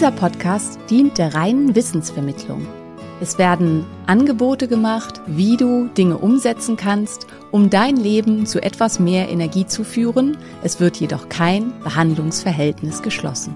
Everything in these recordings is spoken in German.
Dieser Podcast dient der reinen Wissensvermittlung. Es werden Angebote gemacht, wie du Dinge umsetzen kannst, um dein Leben zu etwas mehr Energie zu führen. Es wird jedoch kein Behandlungsverhältnis geschlossen.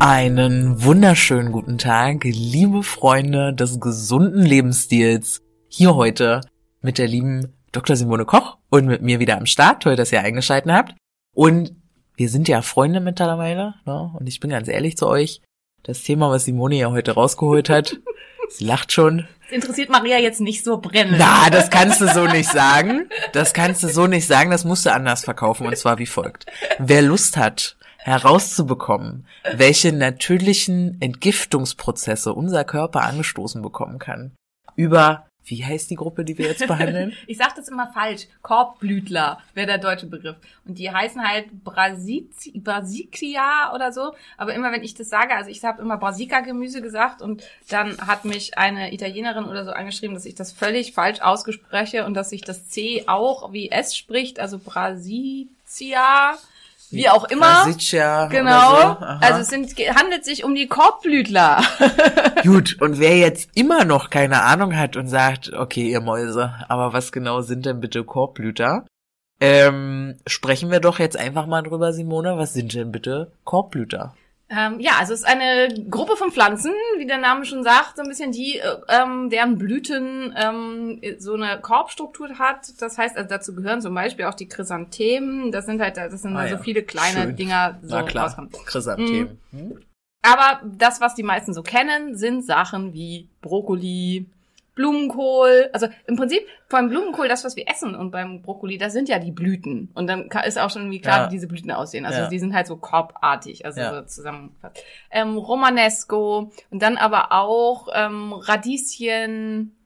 Einen wunderschönen guten Tag, liebe Freunde des gesunden Lebensstils. Hier heute mit der lieben Dr. Simone Koch und mit mir wieder am Start. Toll, dass ihr eingeschaltet habt. Und wir sind ja Freunde mittlerweile. Ne? Und ich bin ganz ehrlich zu euch. Das Thema, was Simone ja heute rausgeholt hat, sie lacht schon. Das interessiert Maria jetzt nicht so brennend. Na, das kannst du so nicht sagen. Das kannst du so nicht sagen. Das musst du anders verkaufen. Und zwar wie folgt. Wer Lust hat, herauszubekommen, welche natürlichen Entgiftungsprozesse unser Körper angestoßen bekommen kann, über, wie heißt die Gruppe, die wir jetzt behandeln? Ich sag das immer falsch. Korbblütler wäre der deutsche Begriff. Und die heißen halt Brasici- Brasicia oder so. Aber immer wenn ich das sage, also ich habe immer Brassica-Gemüse gesagt und dann hat mich eine Italienerin oder so angeschrieben, dass ich das völlig falsch ausgespreche und dass sich das C auch wie S spricht, also Brasicia, wie auch immer. Brasicia Genau. So. Also es sind, handelt sich um die Korbblütler. Gut, und wer jetzt immer noch keine Ahnung hat und sagt, okay, ihr Mäuse, aber was genau sind denn bitte Korbblüter? Ähm, sprechen wir doch jetzt einfach mal drüber, Simone. Was sind denn bitte Korbblüter? Ähm, ja, also es ist eine Gruppe von Pflanzen, wie der Name schon sagt, so ein bisschen die, äh, ähm, deren Blüten ähm, so eine Korbstruktur hat. Das heißt, also dazu gehören zum Beispiel auch die Chrysanthemen. Das sind halt, das sind Ah so ja, viele kleine schön. Dinger so Na klar, rauskommen. Chrysanthemen. Hm? Aber das, was die meisten so kennen, sind Sachen wie Brokkoli, Blumenkohl. Also im Prinzip beim Blumenkohl, das, was wir essen und beim Brokkoli, das sind ja die Blüten. Und dann ist auch schon irgendwie klar, Ja. wie diese Blüten aussehen. Also Ja. die sind halt so korbartig, also Ja. so zusammengefasst. Ähm, Romanesco und dann aber auch ähm, Radieschen,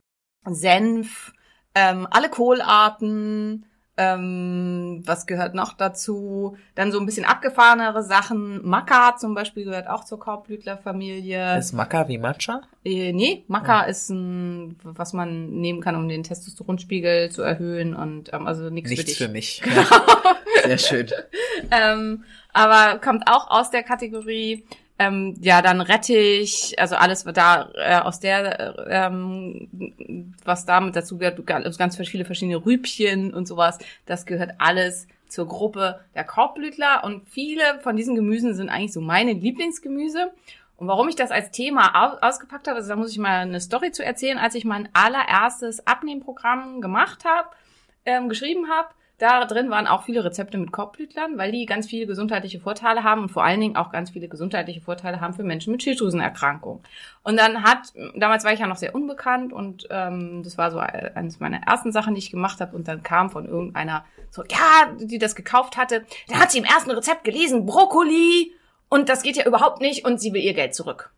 Senf, ähm, alle Kohlarten, ähm, was gehört noch dazu? Dann so ein bisschen abgefahrenere Sachen. Maca zum Beispiel gehört auch zur Korbblütlerfamilie. Ist Maca wie Matcha? Äh, nee, Maca ist ein, was man nehmen kann, um den Testosteronspiegel zu erhöhen und ähm, also nichts für Nichts dich. für mich. Ja. Sehr schön. ähm, aber kommt auch aus der Kategorie. Ähm, ja, dann Rettich, also alles was da äh, aus der, äh, ähm, was damit dazu gehört, ganz ganz viele verschiedene Rübchen und sowas, das gehört alles zur Gruppe der Korbblütler und viele von diesen Gemüsen sind eigentlich so meine Lieblingsgemüse. Und warum ich das als Thema au ausgepackt habe, also da muss ich mal eine Story zu erzählen, als ich mein allererstes Abnehmprogramm gemacht habe, ähm, geschrieben habe. Da drin waren auch viele Rezepte mit Korbblütlern, weil die ganz viele gesundheitliche Vorteile haben und vor allen Dingen auch ganz viele gesundheitliche Vorteile haben für Menschen mit Schilddrüsenerkrankungen. Und dann hat, damals war ich ja noch sehr unbekannt und ähm, das war so eines meiner ersten Sachen, die ich gemacht habe. Und dann kam von irgendeiner so, ja, die das gekauft hatte, da hat sie im ersten Rezept gelesen, Brokkoli und das geht ja überhaupt nicht und sie will ihr Geld zurück.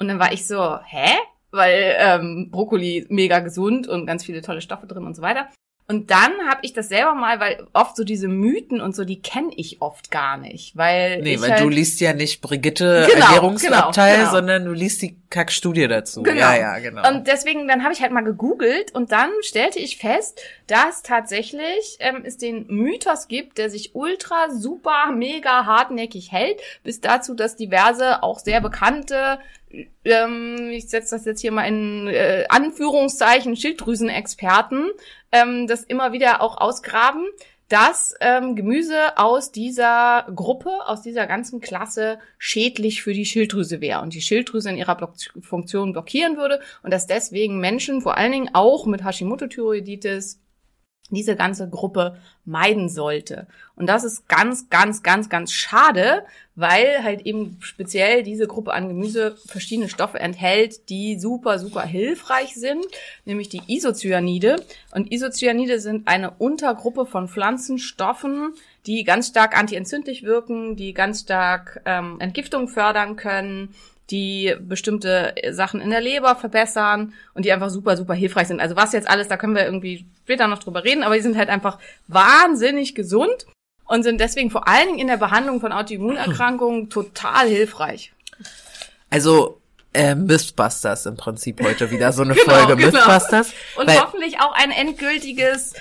Und dann war ich so, hä? Weil ähm, Brokkoli mega gesund und ganz viele tolle Stoffe drin und so weiter. Und dann habe ich das selber mal, weil oft so diese Mythen und so, die kenne ich oft gar nicht, weil Nee, weil halt, du liest ja nicht Brigitte Genau, Ernährungsabteil, genau, genau. sondern du liest die Kackstudie dazu. Genau. Ja, ja, genau. Und deswegen, dann habe ich halt mal gegoogelt und dann stellte ich fest, dass tatsächlich ähm, es den Mythos gibt, der sich ultra, super, mega hartnäckig hält, bis dazu, dass diverse, auch sehr bekannte, ähm, ich setze das jetzt hier mal in äh, Anführungszeichen, Schilddrüsenexperten, ähm, das immer wieder auch ausgraben, dass ähm, Gemüse aus dieser Gruppe, aus dieser ganzen Klasse schädlich für die Schilddrüse wäre und die Schilddrüse in ihrer Block Funktion blockieren würde und dass deswegen Menschen, vor allen Dingen auch mit Hashimoto-Thyreoiditis, diese ganze Gruppe meiden sollte. Und das ist ganz, ganz, ganz, ganz schade, weil halt eben speziell diese Gruppe an Gemüse verschiedene Stoffe enthält, die super, super hilfreich sind, nämlich die Isocyanide. Und Isocyanide sind eine Untergruppe von Pflanzenstoffen, die ganz stark antientzündlich wirken, die ganz stark ähm, Entgiftung fördern können, die bestimmte Sachen in der Leber verbessern und die einfach super, super hilfreich sind. Also was jetzt alles, da können wir irgendwie später noch drüber reden, aber die sind halt einfach wahnsinnig gesund und sind deswegen vor allen Dingen in der Behandlung von Autoimmunerkrankungen total hilfreich. Also äh, Mythbusters im Prinzip heute wieder so eine Genau, Folge genau. Mythbusters. Und hoffentlich auch ein endgültiges,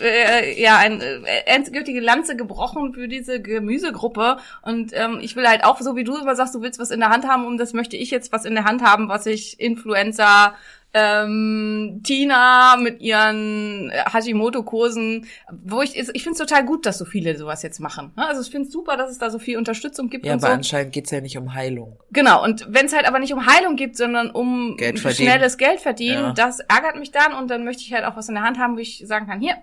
äh, ja, eine äh, endgültige Lanze gebrochen für diese Gemüsegruppe. Und ähm, ich will halt auch, so wie du immer sagst, du willst was in der Hand haben, und das möchte ich jetzt was in der Hand haben, was ich Influencer ähm, Tina mit ihren äh, Hashimoto-Kursen, wo ich, ich finde es total gut, dass so viele sowas jetzt machen. ne? Also ich finde es super, dass es da so viel Unterstützung gibt ja, aber so. anscheinend geht's ja nicht um Heilung. Genau, und wenn es halt aber nicht um Heilung geht, sondern um Geld schnelles Geld verdienen, Ja. das ärgert mich dann und dann möchte ich halt auch was in der Hand haben, wo ich sagen kann, hier,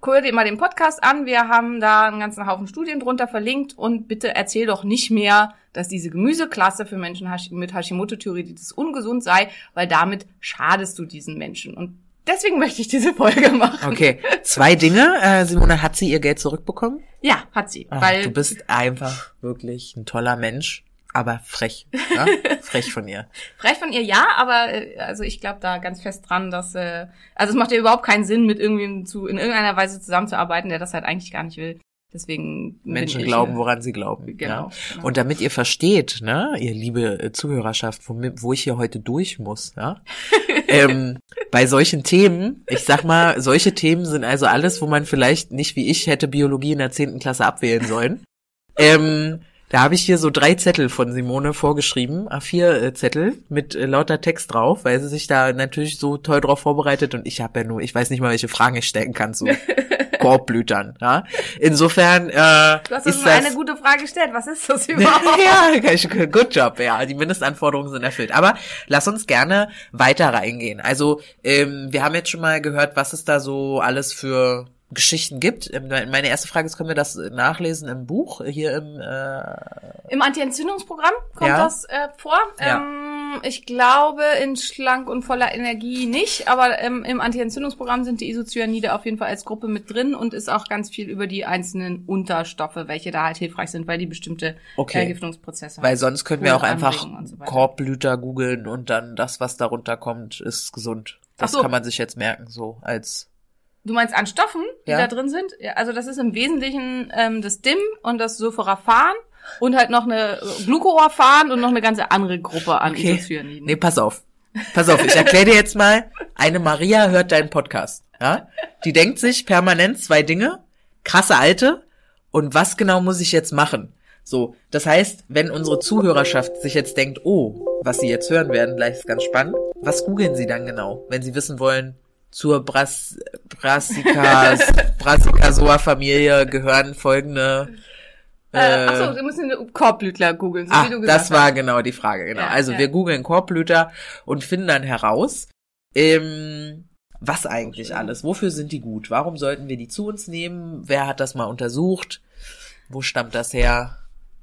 guck dir mal den Podcast an, wir haben da einen ganzen Haufen Studien drunter verlinkt und bitte erzähl doch nicht mehr, dass diese Gemüseklasse für Menschen mit Hashimoto-Thyreoiditis ungesund sei, weil damit schadest du diesen Menschen. Und deswegen möchte ich diese Folge machen. Okay, zwei Dinge. Äh, Simone, hat sie ihr Geld zurückbekommen? Ja, hat sie. Ach, weil du bist einfach wirklich ein toller Mensch, aber frech. Ja? frech von ihr. Frech von ihr ja, aber äh, also ich glaube da ganz fest dran, dass äh, also es macht ja überhaupt keinen Sinn, mit irgendwem zu in irgendeiner Weise zusammenzuarbeiten, der das halt eigentlich gar nicht will. Deswegen Menschen glauben, äh, woran sie glauben. Genau, ja? genau. Und damit ihr versteht, ne, ihr liebe äh, Zuhörerschaft, wo, wo ich hier heute durch muss, ja, ähm, bei solchen Themen, ich sag mal, solche Themen sind also alles, wo man vielleicht nicht wie ich hätte Biologie in der zehnten Klasse abwählen sollen. ähm, da habe ich hier so drei Zettel von Simone vorgeschrieben, A4-Zettel mit äh, lauter Text drauf, weil sie sich da natürlich so toll drauf vorbereitet und ich habe ja nur, ich weiß nicht mal, welche Fragen ich stellen kann zu Korbblütern. Ja? Insofern äh, Du hast uns ist eine gute Frage gestellt. Was ist das überhaupt? ja, good job, ja. Die Mindestanforderungen sind erfüllt. Aber lass uns gerne weiter reingehen. Also, ähm, wir haben jetzt schon mal gehört, was es da so alles für Geschichten gibt. Ähm, Meine erste Frage ist, können wir das nachlesen im Buch, hier im äh, Im Anti-Entzündungsprogramm kommt Ja. das äh, vor. Ja. Ähm, ich glaube in schlank und voller Energie nicht, aber ähm, im Anti-Entzündungsprogramm sind die Isocyanide auf jeden Fall als Gruppe mit drin und ist auch ganz viel über die einzelnen Unterstoffe, welche da halt hilfreich sind, weil die bestimmte Okay. Ergiftungsprozesse Weil sonst könnten wir auch einfach so. Korbblüter googeln und dann das, was darunter kommt, ist gesund. Das so. kann man sich jetzt merken, so als Du meinst an Stoffen, die Ja. da drin sind? Ja, also das ist im Wesentlichen ähm, das DIM und das Sulforaphan und halt noch eine äh, Glucoraphan und noch eine ganze andere Gruppe an Okay. Isocyaniden. Nee, pass auf. Pass auf, ich erkläre dir jetzt mal, eine Maria hört deinen Podcast. Ja? Die denkt sich permanent zwei Dinge, krasse Alte und was genau muss ich jetzt machen? So, das heißt, wenn unsere Zuhörerschaft sich jetzt denkt, oh, was sie jetzt hören werden, gleich ist ganz spannend, was googeln sie dann genau, wenn sie wissen wollen, zur Bras Brassicas, Brassicasoa-Familie gehören folgende äh, achso, wir müssen Korbblütler googeln, so Ah, wie du gesagt das war hast. genau die Frage, genau. Ja, also ja. wir googeln Korbblüter und finden dann heraus, ähm, was eigentlich alles, wofür sind die gut, warum sollten wir die zu uns nehmen, wer hat das mal untersucht, wo stammt das her,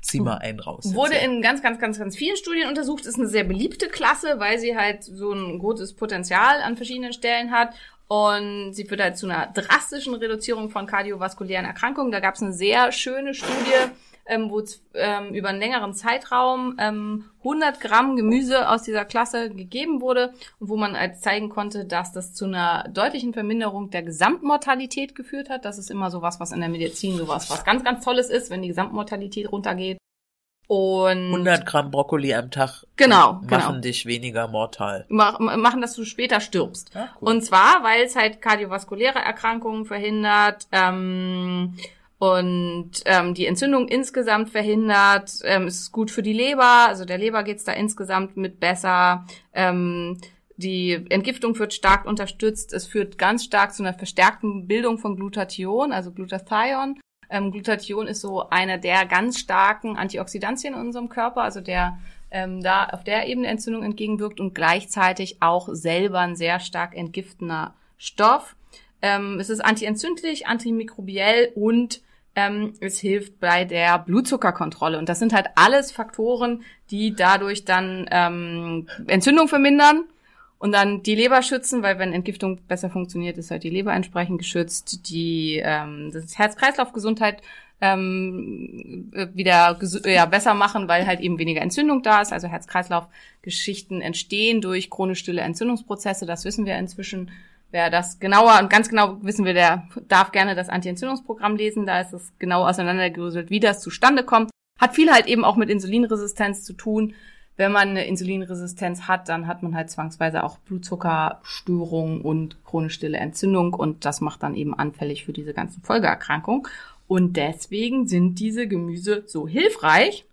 zieh mal einen raus. Wurde in ganz, ganz, ganz, ganz vielen Studien untersucht. Ist eine sehr beliebte Klasse, weil sie halt so ein großes Potenzial an verschiedenen Stellen hat. Und sie führt halt zu einer drastischen Reduzierung von kardiovaskulären Erkrankungen. Da gab es eine sehr schöne Studie, ähm, wo ähm, über einen längeren Zeitraum ähm, 100 Gramm Gemüse aus dieser Klasse gegeben wurde und wo man halt zeigen konnte, dass das zu einer deutlichen Verminderung der Gesamtmortalität geführt hat. Das ist immer sowas, was in der Medizin sowas, was ganz, ganz Tolles ist, wenn die Gesamtmortalität runtergeht. Und 100 Gramm Brokkoli am Tag Genau, machen genau. dich weniger mortal. mach, machen, dass du später stirbst. Ja, cool. Und zwar, weil es halt kardiovaskuläre Erkrankungen verhindert ähm, und ähm, die Entzündung insgesamt verhindert. Ähm, es ist gut für die Leber, also der Leber geht's da insgesamt mit besser. Ähm, die Entgiftung wird stark unterstützt. Es führt ganz stark zu einer verstärkten Bildung von Glutathion, also Glutathion. Ähm, Glutathion ist so einer der ganz starken Antioxidantien in unserem Körper, also der ähm, da auf der Ebene Entzündung entgegenwirkt und gleichzeitig auch selber ein sehr stark entgiftender Stoff. Ähm, es ist antientzündlich, antimikrobiell und ähm, es hilft bei der Blutzuckerkontrolle. Und das sind halt alles Faktoren, die dadurch dann ähm, Entzündung vermindern und dann die Leber schützen, weil wenn Entgiftung besser funktioniert, ist halt die Leber entsprechend geschützt. Die ähm, das Herz-Kreislauf-Gesundheit ähm, wieder gesu- ja, besser machen, weil halt eben weniger Entzündung da ist. Also Herz-Kreislauf-Geschichten entstehen durch chronisch stille Entzündungsprozesse. Das wissen wir inzwischen. Wer das genauer und ganz genau wissen will, der darf gerne das Anti-Entzündungsprogramm lesen. Da ist es genau auseinandergerüttelt, wie das zustande kommt. Hat viel halt eben auch mit Insulinresistenz zu tun. Wenn man eine Insulinresistenz hat, dann hat man halt zwangsweise auch Blutzuckerstörungen und chronisch stille Entzündung und das macht dann eben anfällig für diese ganzen Folgeerkrankungen. Und deswegen sind diese Gemüse so hilfreich.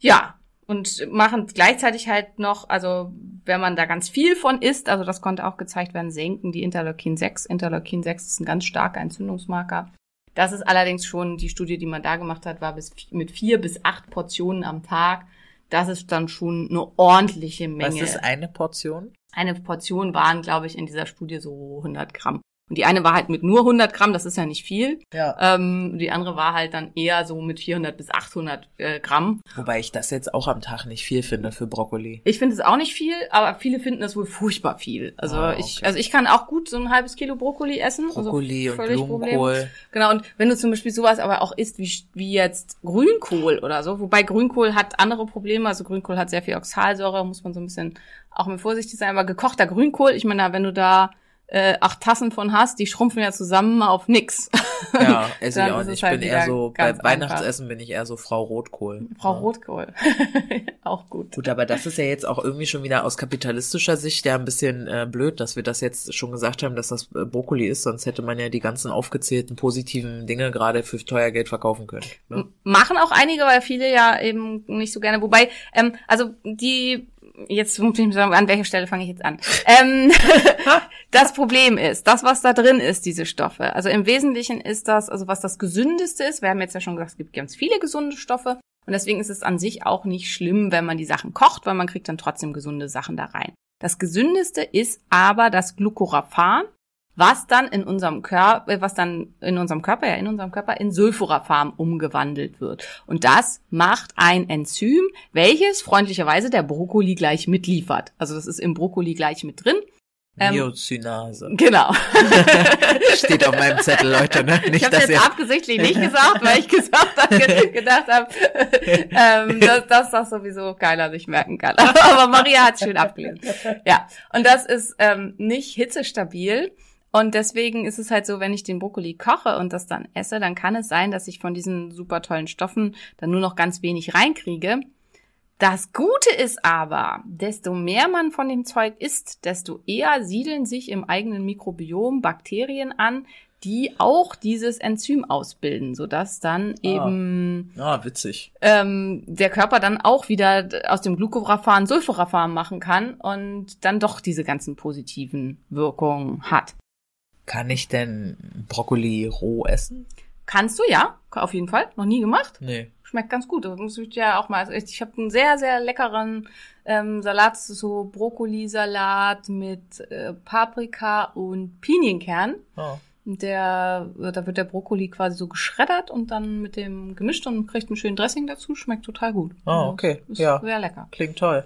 Ja, und machen gleichzeitig halt noch, also wenn man da ganz viel von isst, also das konnte auch gezeigt werden, senken die Interleukin 6. Interleukin 6 ist ein ganz starker Entzündungsmarker. Das ist allerdings schon die Studie, die man da gemacht hat, war bis mit vier bis acht Portionen am Tag. Das ist dann schon eine ordentliche Menge. Was ist eine Portion? Eine Portion waren, glaube ich, in dieser Studie so 100 Gramm. Und die eine war halt mit nur 100 Gramm, das ist ja nicht viel. Ja. Ähm, die andere war halt dann eher so mit 400 bis 800 äh, Gramm. Wobei ich das jetzt auch am Tag nicht viel finde für Brokkoli. Ich finde es auch nicht viel, aber viele finden das wohl furchtbar viel. Also Ah, ich, okay. also ich kann auch gut so ein halbes Kilo Brokkoli essen. Brokkoli also und Blumenkohl. Genau, und wenn du zum Beispiel sowas aber auch isst wie, wie jetzt Grünkohl oder so, wobei Grünkohl hat andere Probleme, also Grünkohl hat sehr viel Oxalsäure, muss man so ein bisschen auch mit vorsichtig sein, aber gekochter Grünkohl, ich meine, wenn du da äh, acht Tassen von hast, die schrumpfen ja zusammen auf nix. Ja, esse ich auch nicht. Ich halt bin eher so, bei Weihnachtsessen bin ich eher so Frau Rotkohl. Frau Ja. Rotkohl. auch gut. Gut, aber das ist ja jetzt auch irgendwie schon wieder aus kapitalistischer Sicht ja ein bisschen äh, blöd, dass wir das jetzt schon gesagt haben, dass das äh, Brokkoli ist, sonst hätte man ja die ganzen aufgezählten positiven Dinge gerade für teuer Geld verkaufen können. Ne? Machen auch einige, weil viele ja eben nicht so gerne. Wobei, ähm, also die, jetzt muss ich sagen, an welcher Stelle fange ich jetzt an? Ähm, das Problem ist, das, was da drin ist, diese Stoffe. Also im Wesentlichen ist das, also was das Gesündeste ist, wir haben jetzt ja schon gesagt, es gibt ganz viele gesunde Stoffe. Und deswegen ist es an sich auch nicht schlimm, wenn man die Sachen kocht, weil man kriegt dann trotzdem gesunde Sachen da rein. Das Gesündeste ist aber das Glucoraphan, was dann in unserem Körper, was dann in unserem Körper, ja in unserem Körper in Sulforaphan umgewandelt wird. Und das macht ein Enzym, welches freundlicherweise der Brokkoli gleich mitliefert. Also das ist im Brokkoli gleich mit drin. Ähm, Neozinase. Genau. Steht auf meinem Zettel, Leute, ne? ich Nicht, habe dass jetzt ihr... absichtlich nicht gesagt, weil ich gesagt hab, ge gedacht habe, ähm, dass, dass das sowieso keiner sich merken kann. Aber Maria hat es schön abgelesen. Ja, und das ist ähm, nicht hitzestabil. Und deswegen ist es halt so, wenn ich den Brokkoli koche und das dann esse, dann kann es sein, dass ich von diesen super tollen Stoffen dann nur noch ganz wenig reinkriege. Das Gute ist aber, desto mehr man von dem Zeug isst, desto eher siedeln sich im eigenen Mikrobiom Bakterien an, die auch dieses Enzym ausbilden, sodass dann Ah. eben Ah, witzig. ähm, der Körper dann auch wieder aus dem Glucoraphan Sulforaphan machen kann und dann doch diese ganzen positiven Wirkungen hat. Kann ich denn Brokkoli roh essen? Kannst du ja, auf jeden Fall, noch nie gemacht. Nee. Schmeckt ganz gut. Das muss ich ja auch mal. Also ich habe einen sehr, sehr leckeren ähm, Salat, so Brokkolisalat mit äh, Paprika und Pinienkern. Und Der, da wird der Brokkoli quasi so geschreddert und dann mit dem gemischt und kriegt einen schönen Dressing dazu. Schmeckt total gut. Ah, okay. Ist Ja. sehr lecker. Klingt toll.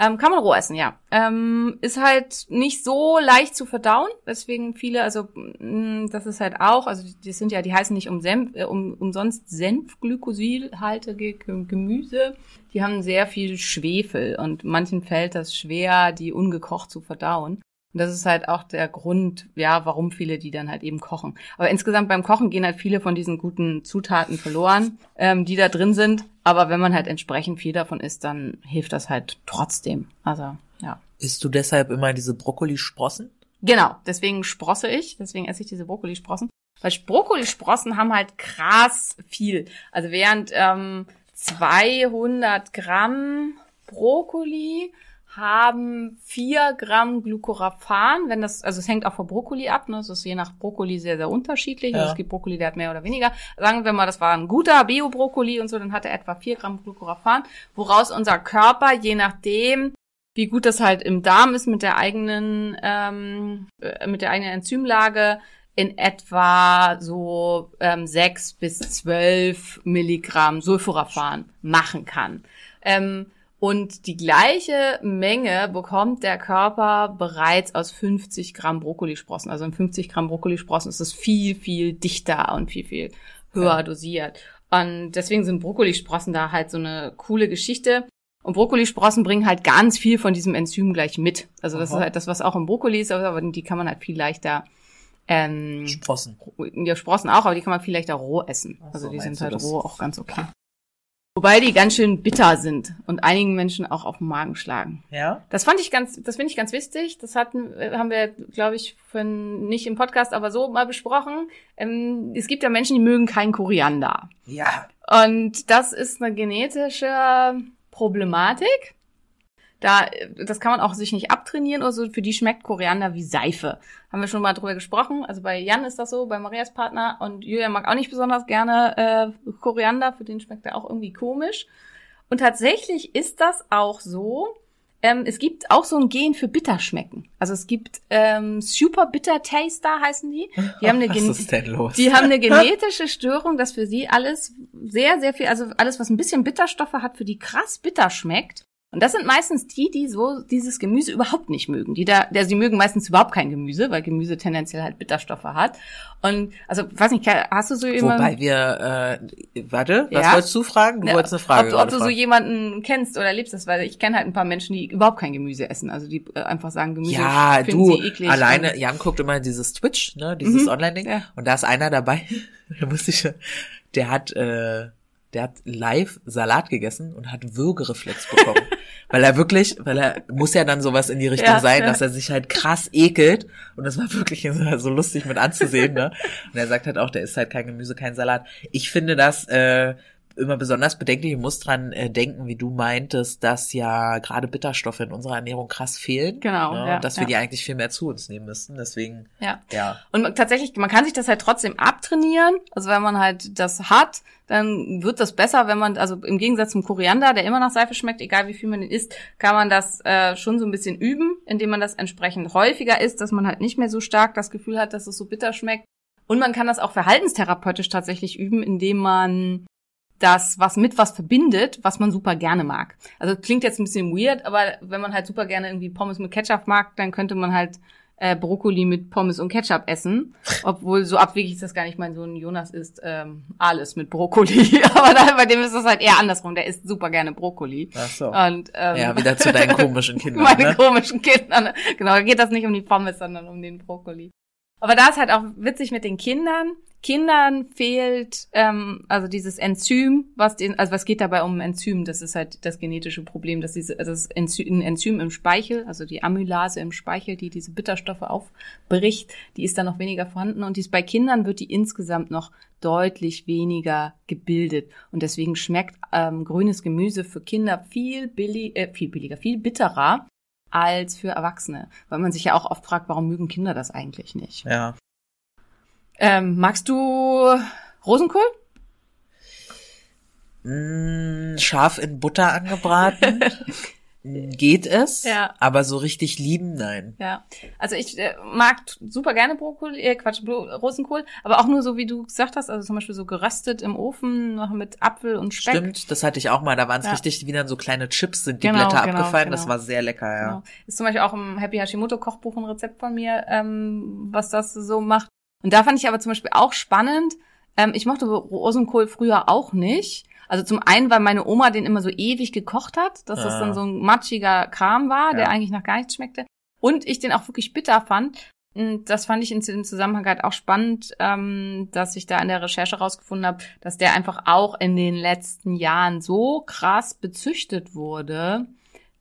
Ähm, kann man roh essen, ja. Ähm, ist halt nicht so leicht zu verdauen, weswegen viele, also mh, das ist halt auch, also die sind ja, die heißen nicht um Senf, äh, um, umsonst Senfglykosilhaltige Ge- Gemüse. Die haben sehr viel Schwefel und manchen fällt das schwer, die ungekocht zu verdauen. Und das ist halt auch der Grund, ja, warum viele die dann halt eben kochen. Aber insgesamt beim Kochen gehen halt viele von diesen guten Zutaten verloren, ähm, die da drin sind. Aber wenn man halt entsprechend viel davon isst, dann hilft das halt trotzdem. Also, ja. Isst du deshalb immer diese Brokkolisprossen? Genau, deswegen sprosse ich, deswegen esse ich diese Brokkolisprossen. Weil Brokkolisprossen haben halt krass viel. Also während ähm, 200 Gramm Brokkoli haben 4 Gramm Glucoraphan, wenn das, also es hängt auch von Brokkoli ab, ne? Es ist je nach Brokkoli sehr, sehr unterschiedlich. Ja. Es gibt Brokkoli, der hat mehr oder weniger. Sagen wir mal, das war ein guter Bio-Brokkoli und so, dann hat er etwa 4 Gramm Glucoraphan, woraus unser Körper, je nachdem, wie gut das halt im Darm ist mit der eigenen, ähm, äh, mit der eigenen Enzymlage in etwa so ähm, 6 bis 12 Milligramm Sulforaphan machen kann. Ähm, und die gleiche Menge bekommt der Körper bereits aus 50 Gramm Brokkolisprossen. Also in 50 Gramm Brokkolisprossen ist es viel, viel dichter und viel, viel höher Ja. dosiert. Und deswegen sind Brokkolisprossen da halt so eine coole Geschichte. Und Brokkolisprossen bringen halt ganz viel von diesem Enzym gleich mit. Also das Aha. ist halt das, was auch im Brokkoli ist, aber die kann man halt viel leichter ähm, Sprossen. ja, Sprossen auch, aber die kann man viel leichter roh essen. Also so, die sind halt roh auch ganz okay. Wobei die ganz schön bitter sind und einigen Menschen auch auf den Magen schlagen. Ja? Das fand ich ganz, das finde ich ganz wichtig. Das hatten, äh, haben wir, glaube ich, für, nicht im Podcast, aber so mal besprochen. Ähm, es gibt ja Menschen, die mögen keinen Koriander. Ja. Und das ist eine genetische Problematik. Da, das kann man auch sich nicht abtrainieren oder so. Für die schmeckt Koriander wie Seife. Haben wir schon mal drüber gesprochen. Also bei Jan ist das so, bei Marias Partner. Und Julia mag auch nicht besonders gerne äh, Koriander. Für den schmeckt er auch irgendwie komisch. Und tatsächlich ist das auch so. Ähm, es gibt auch so ein Gen für Bitterschmecken. Also es gibt ähm, Super Bitter Taster heißen die. Die haben eine Was Gen- ist denn los? die haben eine genetische Störung, dass für sie alles sehr, sehr viel, also alles, was ein bisschen Bitterstoffe hat, für die krass bitter schmeckt. Und das sind meistens die, die so dieses Gemüse überhaupt nicht mögen. Die da, der, sie mögen meistens überhaupt kein Gemüse, weil Gemüse tendenziell halt Bitterstoffe hat. Und also, weiß nicht, hast du so jemanden? Wobei wir, äh, warte, was Ja? wolltest du fragen? Du Ja, wolltest eine Frage ob, du- ob du so jemanden kennst oder lebst das, weil ich kenne halt ein paar Menschen, die überhaupt kein Gemüse essen. Also die äh, einfach sagen, Gemüse Ja, du, sie eklig. alleine, Jan guckt immer dieses Twitch, ne, dieses Mhm, Online-Ding. ja. Und da ist einer dabei, da muss ich, der hat, äh, der hat live Salat gegessen und hat Würgereflex bekommen. weil er wirklich, weil er muss ja dann sowas in die Richtung Ja, sein, ja. dass er sich halt krass ekelt. Und das war wirklich so, lustig mit anzusehen, ne? Und er sagt halt auch, der isst halt kein Gemüse, kein Salat. Ich finde das, äh, immer besonders bedenklich. Ich muss dran äh, denken, wie du meintest, dass ja gerade Bitterstoffe in unserer Ernährung krass fehlen. Genau, Ne? ja, und dass wir ja. die eigentlich viel mehr zu uns nehmen müssten. Deswegen, ja. ja. Und tatsächlich, man kann sich das halt trotzdem abtrainieren. Also wenn man halt das hat, dann wird das besser, wenn man, also im Gegensatz zum Koriander, der immer nach Seife schmeckt, egal wie viel man den isst, kann man das äh, schon so ein bisschen üben, indem man das entsprechend häufiger isst, dass man halt nicht mehr so stark das Gefühl hat, dass es so bitter schmeckt. Und man kann das auch verhaltenstherapeutisch tatsächlich üben, indem man das was mit was verbindet, was man super gerne mag. Also klingt jetzt ein bisschen weird, aber wenn man halt super gerne irgendwie Pommes mit Ketchup mag, dann könnte man halt äh, Brokkoli mit Pommes und Ketchup essen. Obwohl so abwegig ist das gar nicht. Mein Sohn Jonas isst ähm, alles mit Brokkoli. aber da, bei dem ist das halt eher andersrum. Der isst super gerne Brokkoli. Ach so. Und, ähm, Ja, wieder zu deinen komischen Kindern, meine ne? komischen Kindern. Genau, da geht das nicht um die Pommes, sondern um den Brokkoli. Aber da ist halt auch witzig mit den Kindern. Kindern fehlt ähm, also dieses Enzym, was den, also was geht dabei um Enzym? Das ist halt das genetische Problem, dass diese, also das Enzym, ein Enzym im Speichel, also die Amylase im Speichel, die diese Bitterstoffe aufbricht, die ist dann noch weniger vorhanden und dies bei Kindern wird die insgesamt noch deutlich weniger gebildet und deswegen schmeckt ähm, grünes Gemüse für Kinder viel billig, äh, viel billiger, viel bitterer als für Erwachsene, weil man sich ja auch oft fragt, warum mögen Kinder das eigentlich nicht? Ja. Ähm, magst du Rosenkohl? Mm, scharf in Butter angebraten. Geht es, Ja. aber so richtig lieben, nein. Ja, also ich äh, mag super gerne Brokkoli, äh, Quatsch, Rosenkohl, aber auch nur so, wie du gesagt hast, also zum Beispiel so geröstet im Ofen, noch mit Apfel und Speck. Stimmt, das hatte ich auch mal. Da waren es Ja. richtig, wie dann so kleine Chips sind, die Genau, Blätter genau, abgefallen. genau. Das war sehr lecker, ja. Genau. Ist zum Beispiel auch im Happy Hashimoto Kochbuch ein Rezept von mir, ähm, was das so macht. Und da fand ich aber zum Beispiel auch spannend. Ähm, ich mochte Rosenkohl früher auch nicht. Also zum einen, weil meine Oma den immer so ewig gekocht hat, dass das Ah. dann so ein matschiger Kram war, der Ja. eigentlich nach gar nichts schmeckte. Und ich den auch wirklich bitter fand. Und das fand ich in dem Zusammenhang halt auch spannend, ähm, dass ich da in der Recherche rausgefunden habe, dass der einfach auch in den letzten Jahren so krass bezüchtet wurde,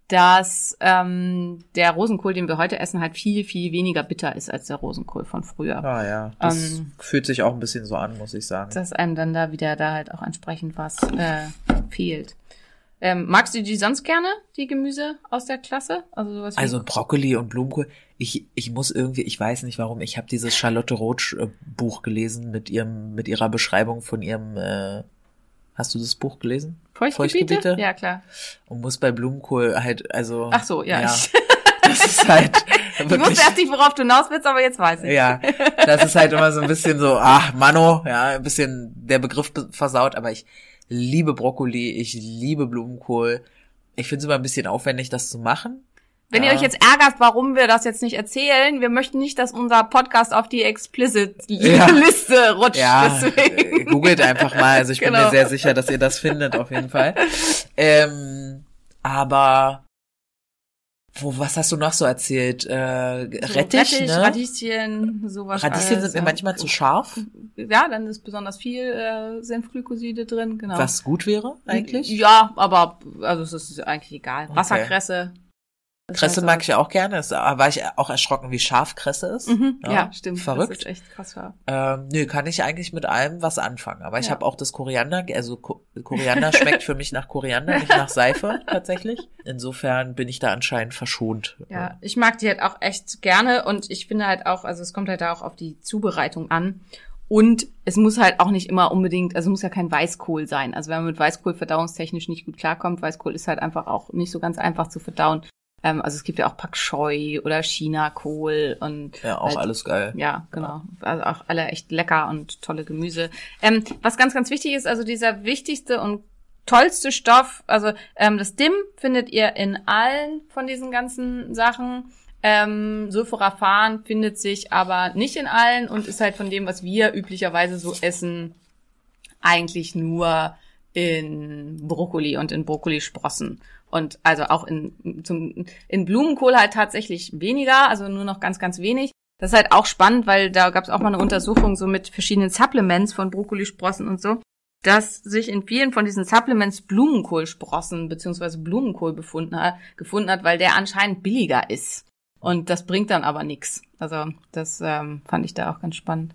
dass ähm, der Rosenkohl, den wir heute essen, halt viel, viel weniger bitter ist als der Rosenkohl von früher. Ah ja, das Ähm, fühlt sich auch ein bisschen so an, muss ich sagen. Dass einem dann da wieder da halt auch entsprechend was äh, fehlt. Ähm, magst du die sonst gerne, die Gemüse aus der Klasse? Also sowas wie Also Brokkoli und Blumenkohl. Ich, ich muss irgendwie, ich weiß nicht warum, ich habe dieses Charlotte Roach äh, Buch gelesen mit ihrem, mit ihrer Beschreibung von ihrem äh, Hast du das Buch gelesen? Feuchtgebiete? Ja, klar. Und muss bei Blumenkohl halt, also. Ach so, ja. Ich, das ist halt ich wusste wirklich, erst nicht, worauf du hinaus willst, aber jetzt weiß ich. ja, das ist halt immer so ein bisschen so, ach, Mano, ja, ein bisschen der Begriff be- versaut, aber ich liebe Brokkoli, ich liebe Blumenkohl. Ich finde es immer ein bisschen aufwendig, das zu machen. Wenn Ja. ihr euch jetzt ärgert, warum wir das jetzt nicht erzählen, wir möchten nicht, dass unser Podcast auf die Ja. Explicit-Liste rutscht. Ja, deswegen. äh, googelt einfach mal. Also ich bin Genau. mir sehr sicher, dass ihr das findet, auf jeden Fall. Ähm, aber wo, was hast du noch so erzählt? Äh, So Rettich, ne? Radieschen, sowas. Radieschen alles, sind mir ja. manchmal zu scharf, Ja, dann ist besonders viel äh, Senfglykoside drin, genau. was gut wäre eigentlich. Ja, aber also es ist eigentlich egal. Wasserkresse. Das Kresse mag ich ja auch gerne. Das, da war ich auch erschrocken, wie scharf Kresse ist. Mhm, ja, stimmt. Das Verrückt. ist echt krass. Ja. Ähm, nö, kann ich eigentlich mit allem was anfangen. Aber ich Ja. habe auch das Koriander, also Ko Koriander schmeckt für mich nach Koriander, nicht nach Seife tatsächlich. Insofern bin ich da anscheinend verschont. Ja, ich mag die halt auch echt gerne und ich finde halt auch, also es kommt halt auch auf die Zubereitung an. Und es muss halt auch nicht immer unbedingt, also es muss ja kein Weißkohl sein. Also wenn man mit Weißkohl verdauungstechnisch nicht gut klarkommt, Weißkohl ist halt einfach auch nicht so ganz einfach zu verdauen. Ähm, also es gibt ja auch Pak Choi oder China-Kohl und Ja, auch halt, alles geil. Ja, genau. Also auch alle echt lecker und tolle Gemüse. Ähm, was ganz, ganz wichtig ist, also dieser wichtigste und tollste Stoff, also ähm, das Dim findet ihr in allen von diesen ganzen Sachen. Ähm, Sulforaphan findet sich aber nicht in allen und ist halt von dem, was wir üblicherweise so essen, eigentlich nur in Brokkoli und in Brokkolisprossen. Und also auch in, zum, in Blumenkohl halt tatsächlich weniger, also nur noch ganz, ganz wenig. Das ist halt auch spannend, weil da gab es auch mal eine Untersuchung so mit verschiedenen Supplements von Brokkolisprossen und so, dass sich in vielen von diesen Supplements Blumenkohlsprossen beziehungsweise Blumenkohl befunden hat, gefunden hat, weil der anscheinend billiger ist. Und das bringt dann aber nichts. Also das ähm, fand ich da auch ganz spannend.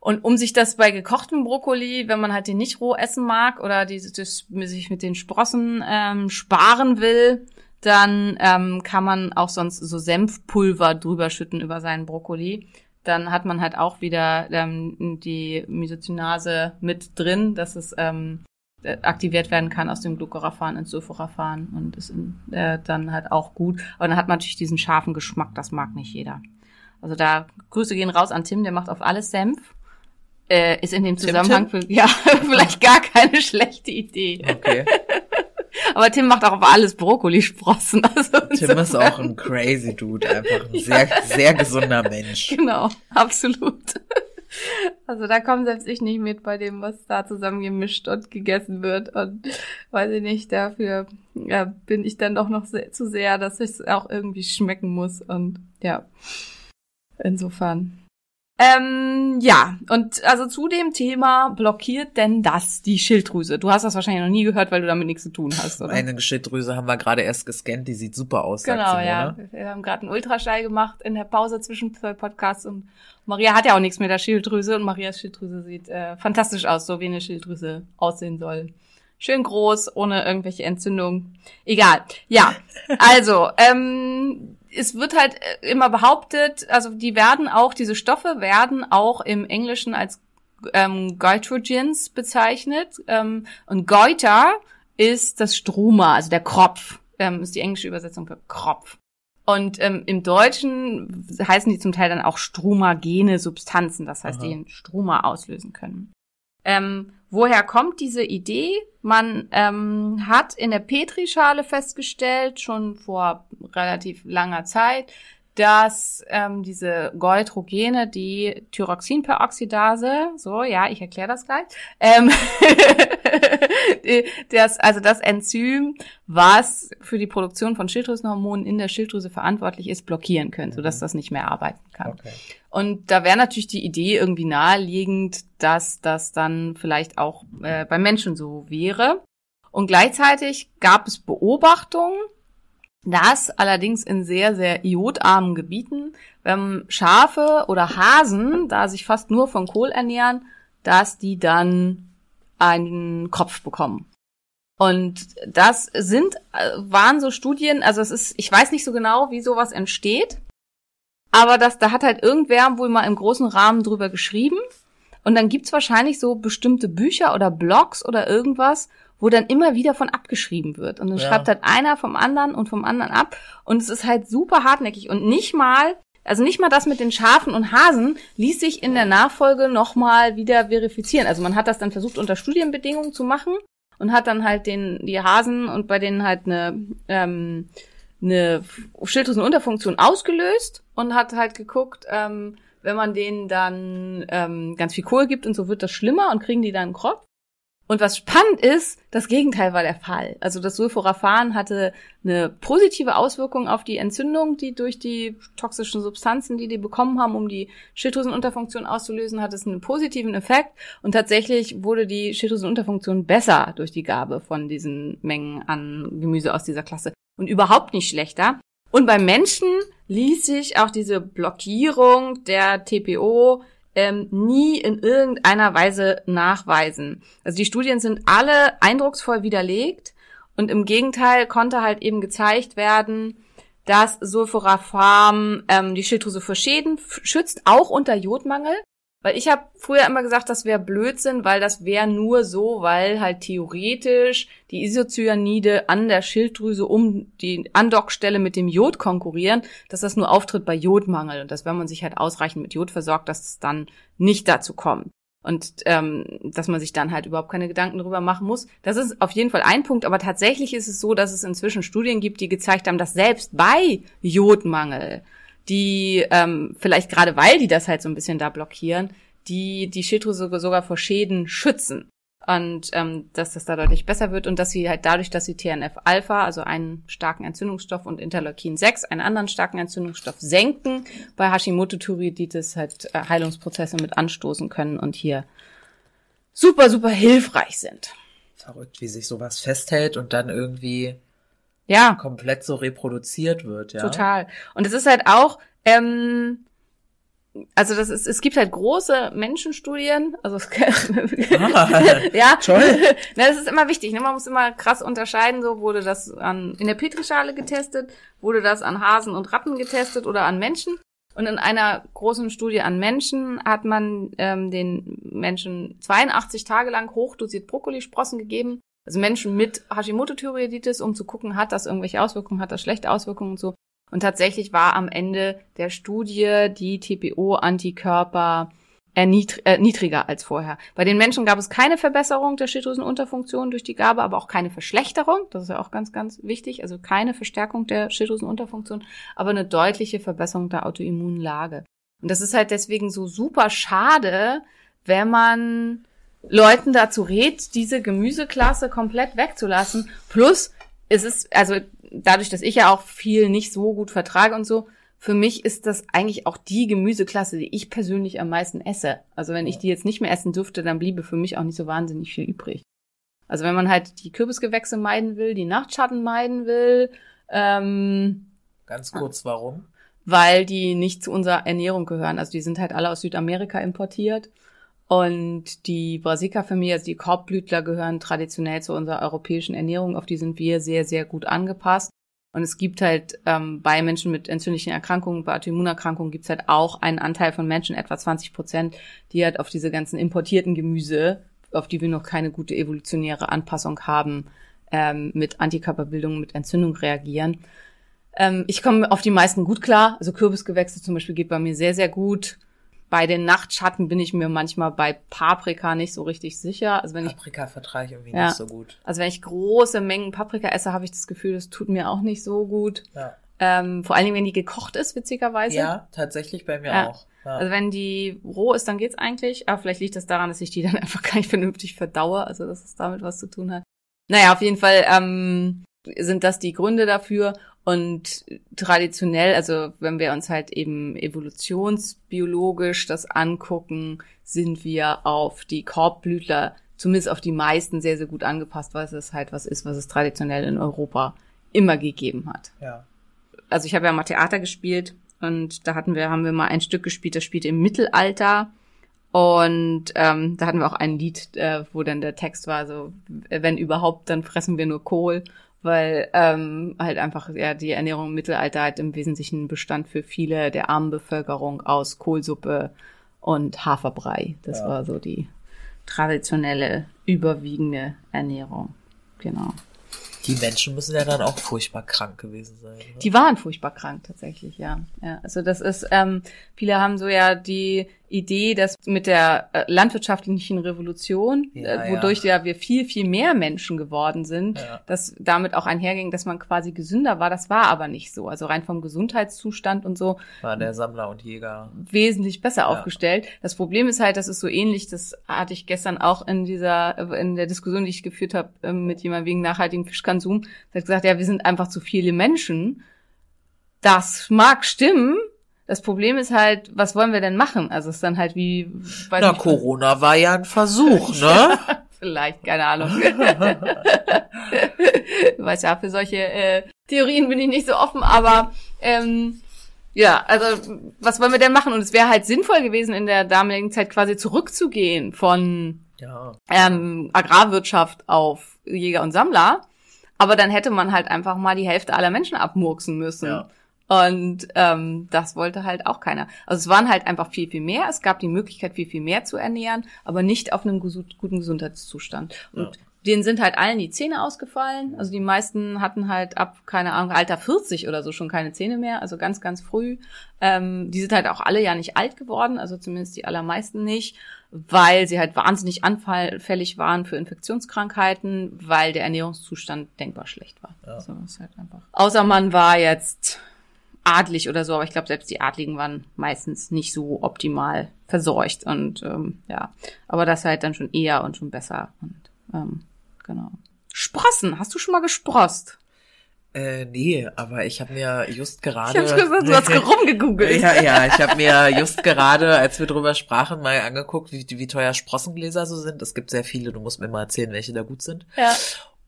Und um sich das bei gekochtem Brokkoli, wenn man halt den nicht roh essen mag oder die, das, sich mit den Sprossen ähm, sparen will, dann ähm, kann man auch sonst so Senfpulver drüber schütten über seinen Brokkoli. Dann hat man halt auch wieder ähm, die Misocyanase mit drin, dass es ähm, äh, aktiviert werden kann aus dem Glucoraphan ins Sulforaphan und ist äh, dann halt auch gut. Aber dann hat man natürlich diesen scharfen Geschmack, das mag nicht jeder. Also da Grüße gehen raus an Tim, der macht auf alles Senf. Äh, ist in dem Tim, Zusammenhang Tim? für, ja vielleicht gar keine schlechte Idee. Okay. Aber Tim macht auch auf alles Brokkolisprossen. Also Tim ist auch ein crazy Dude, einfach ein sehr, sehr gesunder Mensch. Genau, absolut. Also da komme selbst ich nicht mit bei dem, was da zusammen gemischt und gegessen wird. Und weiß ich nicht, dafür ja, bin ich dann doch noch sehr, zu sehr, dass es auch irgendwie schmecken muss. Und ja, insofern. Ähm, ja, und also zu dem Thema blockiert denn das die Schilddrüse? Du hast das wahrscheinlich noch nie gehört, weil du damit nichts zu tun hast, oder? Eine Schilddrüse haben wir gerade erst gescannt, die sieht super aus, Genau, ja. Wir haben gerade einen Ultraschall gemacht in der Pause zwischen zwei Podcasts und Maria hat ja auch nichts mit der Schilddrüse und Marias Schilddrüse sieht äh, fantastisch aus, so wie eine Schilddrüse aussehen soll. Schön groß, ohne irgendwelche Entzündungen. Egal. Ja, also, ähm, es wird halt äh, immer behauptet, also die werden auch, diese Stoffe werden auch im Englischen als ähm, Goitrogens bezeichnet. Ähm, und Goiter ist das Struma, also der Kropf, ähm, ist die englische Übersetzung für Kropf. Und ähm, im Deutschen heißen die zum Teil dann auch strumagene Substanzen, das heißt, Aha. die einen Struma auslösen können. Ähm, woher kommt diese Idee? Man ähm, hat in der Petrischale festgestellt, schon vor relativ langer Zeit, dass ähm, diese Goitrogene, die Thyroxinperoxidase, so ja, ich erkläre das gleich, ähm, das, also das Enzym, was für die Produktion von Schilddrüsenhormonen in der Schilddrüse verantwortlich ist, blockieren können, sodass das nicht mehr arbeiten kann. Okay. Und da wäre natürlich die Idee irgendwie naheliegend, dass das dann vielleicht auch äh, beim Menschen so wäre. Und gleichzeitig gab es Beobachtungen, dass allerdings in sehr, sehr iodarmen Gebieten, wenn Schafe oder Hasen, da sich fast nur von Kohl ernähren, dass die dann einen Kopf bekommen. Und das sind, äh, waren so Studien, also es ist, ich weiß nicht so genau, wie sowas entsteht, aber das, da hat halt irgendwer wohl mal im großen Rahmen drüber geschrieben. Und dann gibt's wahrscheinlich so bestimmte Bücher oder Blogs oder irgendwas, wo dann immer wieder von abgeschrieben wird. Und dann Ja. schreibt halt einer vom anderen und vom anderen ab. Und es ist halt super hartnäckig. Und nicht mal, also nicht mal das mit den Schafen und Hasen ließ sich in der Nachfolge nochmal wieder verifizieren. Also man hat das dann versucht unter Studienbedingungen zu machen und hat dann halt den, die Hasen und bei denen halt eine, ähm, eine Schilddrüsenunterfunktion ausgelöst und hat halt geguckt, ähm, wenn man denen dann ähm, ganz viel Kohl gibt und so wird das schlimmer und kriegen die dann einen Kropf. Und was spannend ist, das Gegenteil war der Fall. Also das Sulforaphan hatte eine positive Auswirkung auf die Entzündung, die durch die toxischen Substanzen, die die bekommen haben, um die Schilddrüsenunterfunktion auszulösen, hat es einen positiven Effekt. Und tatsächlich wurde die Schilddrüsenunterfunktion besser durch die Gabe von diesen Mengen an Gemüse aus dieser Klasse und überhaupt nicht schlechter. Und beim Menschen ließ sich auch diese Blockierung der TPO ähm, nie in irgendeiner Weise nachweisen. Also die Studien sind alle eindrucksvoll widerlegt und im Gegenteil konnte halt eben gezeigt werden, dass Sulforaphan ähm, die Schilddrüse vor Schäden schützt, auch unter Jodmangel. Weil ich habe früher immer gesagt, das wäre Blödsinn, weil das wäre nur so, weil halt theoretisch die Isocyanide an der Schilddrüse um die Andockstelle mit dem Jod konkurrieren, dass das nur auftritt bei Jodmangel und dass wenn man sich halt ausreichend mit Jod versorgt, dass es dann nicht dazu kommt. Und ähm, dass man sich dann halt überhaupt keine Gedanken darüber machen muss. Das ist auf jeden Fall ein Punkt, aber tatsächlich ist es so, dass es inzwischen Studien gibt, die gezeigt haben, dass selbst bei Jodmangel die ähm, vielleicht gerade weil die das halt so ein bisschen da blockieren, die die Schilddrüse sogar vor Schäden schützen. Und ähm, dass das da deutlich besser wird und dass sie halt dadurch, dass sie TNF-Alpha, also einen starken Entzündungsstoff und Interleukin-6, einen anderen starken Entzündungsstoff senken, bei Hashimoto-Thyreoiditis halt äh, Heilungsprozesse mit anstoßen können und hier super, super hilfreich sind. Verrückt, wie sich sowas festhält und dann irgendwie Ja. komplett so reproduziert wird, ja. Total. Und es ist halt auch, ähm, also das ist, es gibt halt große Menschenstudien, also Ah, ja, toll. Na, das ist immer wichtig, ne? Man muss immer krass unterscheiden, so wurde das an, in der Petrischale getestet, wurde das an Hasen und Ratten getestet oder an Menschen. Und in einer großen Studie an Menschen hat man ähm, den Menschen 82 Tage lang hochdosiert Brokkolisprossen gegeben. Also Menschen mit Hashimoto-Thyreoiditis, um zu gucken, hat das irgendwelche Auswirkungen, hat das schlechte Auswirkungen und so. Und tatsächlich war am Ende der Studie die TPO-Antikörper äh, niedriger als vorher. Bei den Menschen gab es keine Verbesserung der Schilddrüsenunterfunktion durch die Gabe, aber auch keine Verschlechterung. Das ist ja auch ganz, ganz wichtig. Also keine Verstärkung der Schilddrüsenunterfunktion, aber eine deutliche Verbesserung der Autoimmunlage. Und das ist halt deswegen so super schade, wenn man Leuten dazu rät, diese Gemüseklasse komplett wegzulassen. Plus, es ist, also dadurch, dass ich ja auch viel nicht so gut vertrage und so, für mich ist das eigentlich auch die Gemüseklasse, die ich persönlich am meisten esse. Also wenn ich die jetzt nicht mehr essen dürfte, dann bliebe für mich auch nicht so wahnsinnig viel übrig. Also wenn man halt die Kürbisgewächse meiden will, die Nachtschatten meiden will, ähm, Ganz kurz, warum? weil die nicht zu unserer Ernährung gehören. Also die sind halt alle aus Südamerika importiert. Und die Brassica-Familie, also die Korbblütler, gehören traditionell zu unserer europäischen Ernährung. Auf die sind wir sehr, sehr gut angepasst. Und es gibt halt ähm, bei Menschen mit entzündlichen Erkrankungen, bei Autoimmunerkrankungen gibt es halt auch einen Anteil von Menschen, etwa 20 Prozent, die halt auf diese ganzen importierten Gemüse, auf die wir noch keine gute evolutionäre Anpassung haben, ähm, mit Antikörperbildung, mit Entzündung reagieren. Ähm, ich komme auf die meisten gut klar. Also Kürbisgewächse zum Beispiel geht bei mir sehr, sehr gut. Bei den Nachtschatten bin ich mir manchmal bei Paprika nicht so richtig sicher. Also wenn ich Paprika vertrage ich irgendwie Ja. nicht so gut. also wenn ich große Mengen Paprika esse, habe ich das Gefühl, das tut mir auch nicht so gut. Ja, Ähm, vor allen Dingen, wenn die gekocht ist, witzigerweise. ja tatsächlich bei mir Ja. auch. Ja. Also wenn die roh ist, dann geht's eigentlich. Aber vielleicht liegt das daran, dass ich die dann einfach gar nicht vernünftig verdaue. Also dass es damit was zu tun hat. Naja, auf jeden Fall ähm, sind das die Gründe dafür. Und traditionell, also wenn wir uns halt eben evolutionsbiologisch das angucken, sind wir auf die Korbblütler, zumindest auf die meisten, sehr, sehr gut angepasst, weil es halt was ist, was es traditionell in Europa immer gegeben hat ja. also ich habe ja mal Theater gespielt und da hatten wir, haben wir mal ein Stück gespielt, das spielte im Mittelalter. Und ähm, da hatten wir auch ein Lied, äh, wo dann der Text war, so, wenn überhaupt, dann fressen wir nur Kohl, weil ähm, halt einfach ja die Ernährung im Mittelalter halt im Wesentlichen bestand für viele der armen Bevölkerung aus Kohlsuppe und Haferbrei. Das Ja. war so die traditionelle, überwiegende Ernährung. Genau. Die Menschen müssen ja dann auch furchtbar krank gewesen sein. Ne? Die waren furchtbar krank tatsächlich, ja. ja also das ist, ähm, viele haben so ja die Idee, dass mit der äh, landwirtschaftlichen Revolution, Ja, äh, wodurch ja. wir viel, viel mehr Menschen geworden sind, Ja. dass damit auch einherging, dass man quasi gesünder war. Das war aber nicht so. Also rein vom Gesundheitszustand und so War der Sammler und Jäger. wesentlich besser aufgestellt. Das Problem ist halt, das ist so ähnlich, das hatte ich gestern auch in dieser, in der Diskussion, die ich geführt habe ähm, mit jemandem wegen nachhaltigen Fischkonsum, der hat gesagt, ja, wir sind einfach zu viele Menschen. Das mag stimmen. Das Problem ist halt, was wollen wir denn machen? Also es ist dann halt wie, weiß Na, nicht, Corona war ja ein Versuch, ne? Vielleicht, keine Ahnung. du weißt ja, für solche äh, Theorien bin ich nicht so offen, aber ähm, ja, also was wollen wir denn machen? Und es wäre halt sinnvoll gewesen, in der damaligen Zeit quasi zurückzugehen von ja. ähm, Agrarwirtschaft auf Jäger und Sammler. Aber dann hätte man halt einfach mal die Hälfte aller Menschen abmurksen müssen. Ja. Und ähm, das wollte halt auch keiner. Also es waren halt einfach viel, viel mehr. Es gab die Möglichkeit, viel, viel mehr zu ernähren, aber nicht auf einem guten Gesundheitszustand. Und Ja. denen sind halt allen die Zähne ausgefallen. Also die meisten hatten halt ab, keine Ahnung, Alter 40 oder so schon keine Zähne mehr. Also ganz, ganz früh. Ähm, die sind halt auch alle ja nicht alt geworden, also zumindest die allermeisten nicht, weil sie halt wahnsinnig anfällig waren für Infektionskrankheiten, weil der Ernährungszustand denkbar schlecht war. Ja. So ist halt einfach. Außer man war jetzt adlig oder so, aber ich glaube, selbst die Adligen waren meistens nicht so optimal versorgt und ähm, ja, aber das halt dann schon eher und schon besser und ähm, genau. Sprossen, hast du schon mal gesprost? Äh, nee, aber ich habe mir just gerade. Ich habe gesagt, du hast rumgegoogelt. Ja, ja, ich habe mir just gerade, als wir drüber sprachen, mal angeguckt, wie, wie teuer Sprossengläser so sind. Es gibt sehr viele, du musst mir mal erzählen, welche da gut sind. Ja.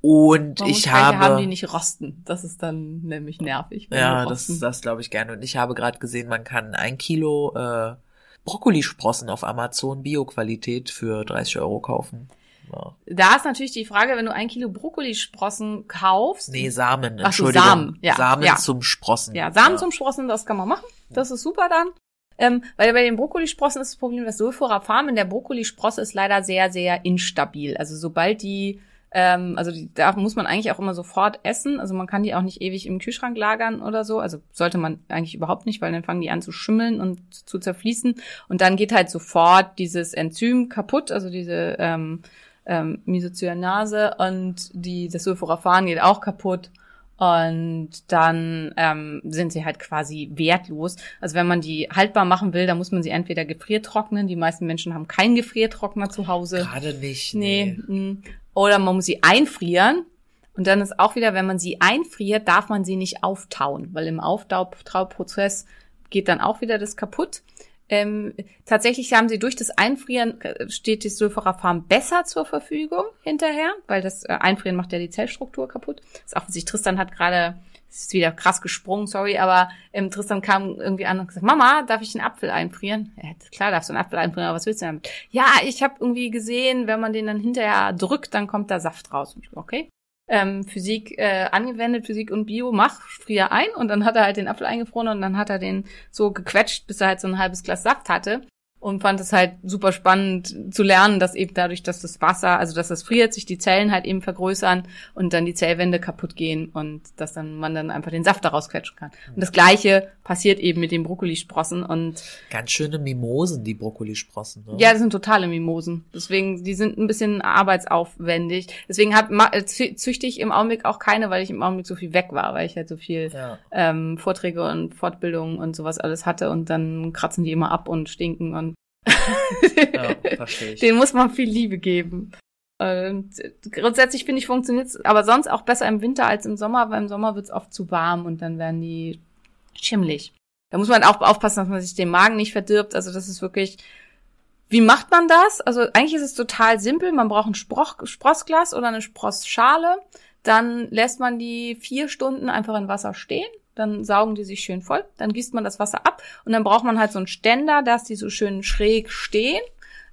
Und Man ich habe. haben, die nicht rosten. Das ist dann nämlich nervig. ja, das, das glaube ich gerne. Und ich habe gerade gesehen, man kann ein Kilo äh, Brokkolisprossen auf Amazon Bio-Qualität für 30 Euro kaufen. Ja. Da ist natürlich die Frage, wenn du ein Kilo Brokkolisprossen kaufst. Nee, Samen, Ach so, Entschuldigung. Samen, ja, Samen ja. zum Sprossen. Ja, Samen zum Sprossen, das kann man machen. Das ist super dann. Ähm, weil bei den Brokkolisprossen ist das Problem, das Sulforaphan in der Brokkolisprosse ist leider sehr, sehr instabil. Also sobald die, ähm, also die, da muss man eigentlich auch immer sofort essen. Also man kann die auch nicht ewig im Kühlschrank lagern oder so. Also sollte man eigentlich überhaupt nicht, weil dann fangen die an zu schimmeln und zu zerfließen. Und dann geht halt sofort dieses Enzym kaputt, also diese ähm, ähm, Mesocyanase und die, das Sulforaphan geht auch kaputt. Und dann ähm, sind sie halt quasi wertlos. Also wenn man die haltbar machen will, dann muss man sie entweder gefriertrocknen. Die meisten Menschen haben keinen Gefriertrockner zu Hause. Gerade nicht. Nee. mm. Oder man muss sie einfrieren. Und dann ist auch wieder, wenn man sie einfriert, darf man sie nicht auftauen, weil im Auftaupprozess geht dann auch wieder das kaputt. Ähm, tatsächlich haben sie durch das Einfrieren äh, steht das Sulforaphan besser zur Verfügung hinterher, weil das äh, Einfrieren macht ja die Zellstruktur kaputt. Das ist sich Tristan hat gerade ist wieder krass gesprungen, sorry, aber ähm, Tristan kam irgendwie an und gesagt, Mama, darf ich einen Apfel einfrieren? Ja, klar darfst du einen Apfel einfrieren, aber was willst du damit? Ja, ich habe irgendwie gesehen, wenn man den dann hinterher drückt, dann kommt da Saft raus. Und ich, okay. Ähm, Physik äh, angewendet, Physik und Bio, mach, frier ein. Und dann hat er halt den Apfel eingefroren und dann hat er den so gequetscht, bis er halt so ein halbes Glas Saft hatte und fand es halt super spannend zu lernen, dass eben dadurch, dass das Wasser, also dass das friert, sich die Zellen halt eben vergrößern und dann die Zellwände kaputt gehen und dass dann man dann einfach den Saft daraus quetschen kann. Und das Gleiche passiert eben mit den Brokkolisprossen und Ganz schöne Mimosen, die Brokkolisprossen. Ne? ja, das sind totale Mimosen. Deswegen, die sind ein bisschen arbeitsaufwendig. Deswegen ma- äh, zü- züchte ich im Augenblick auch keine, weil ich im Augenblick so viel weg war, weil ich halt so viel Ja. ähm, Vorträge und Fortbildungen und sowas alles hatte und dann kratzen die immer ab und stinken und Ja, verstehe ich. den muss man viel Liebe geben. Und grundsätzlich finde ich funktioniert's aber sonst auch besser im Winter als im Sommer, weil im Sommer wird's oft zu warm und dann werden die schimmelig. Da muss man auch aufpassen, dass man sich den Magen nicht verdirbt. Also das ist wirklich, wie macht man das? Also eigentlich ist es total simpel. Man braucht ein Sproch, Sprossglas oder eine Sprossschale. Dann lässt man die vier Stunden einfach in Wasser stehen. Dann saugen die sich schön voll. Dann gießt man das Wasser ab und dann braucht man halt so einen Ständer, dass die so schön schräg stehen.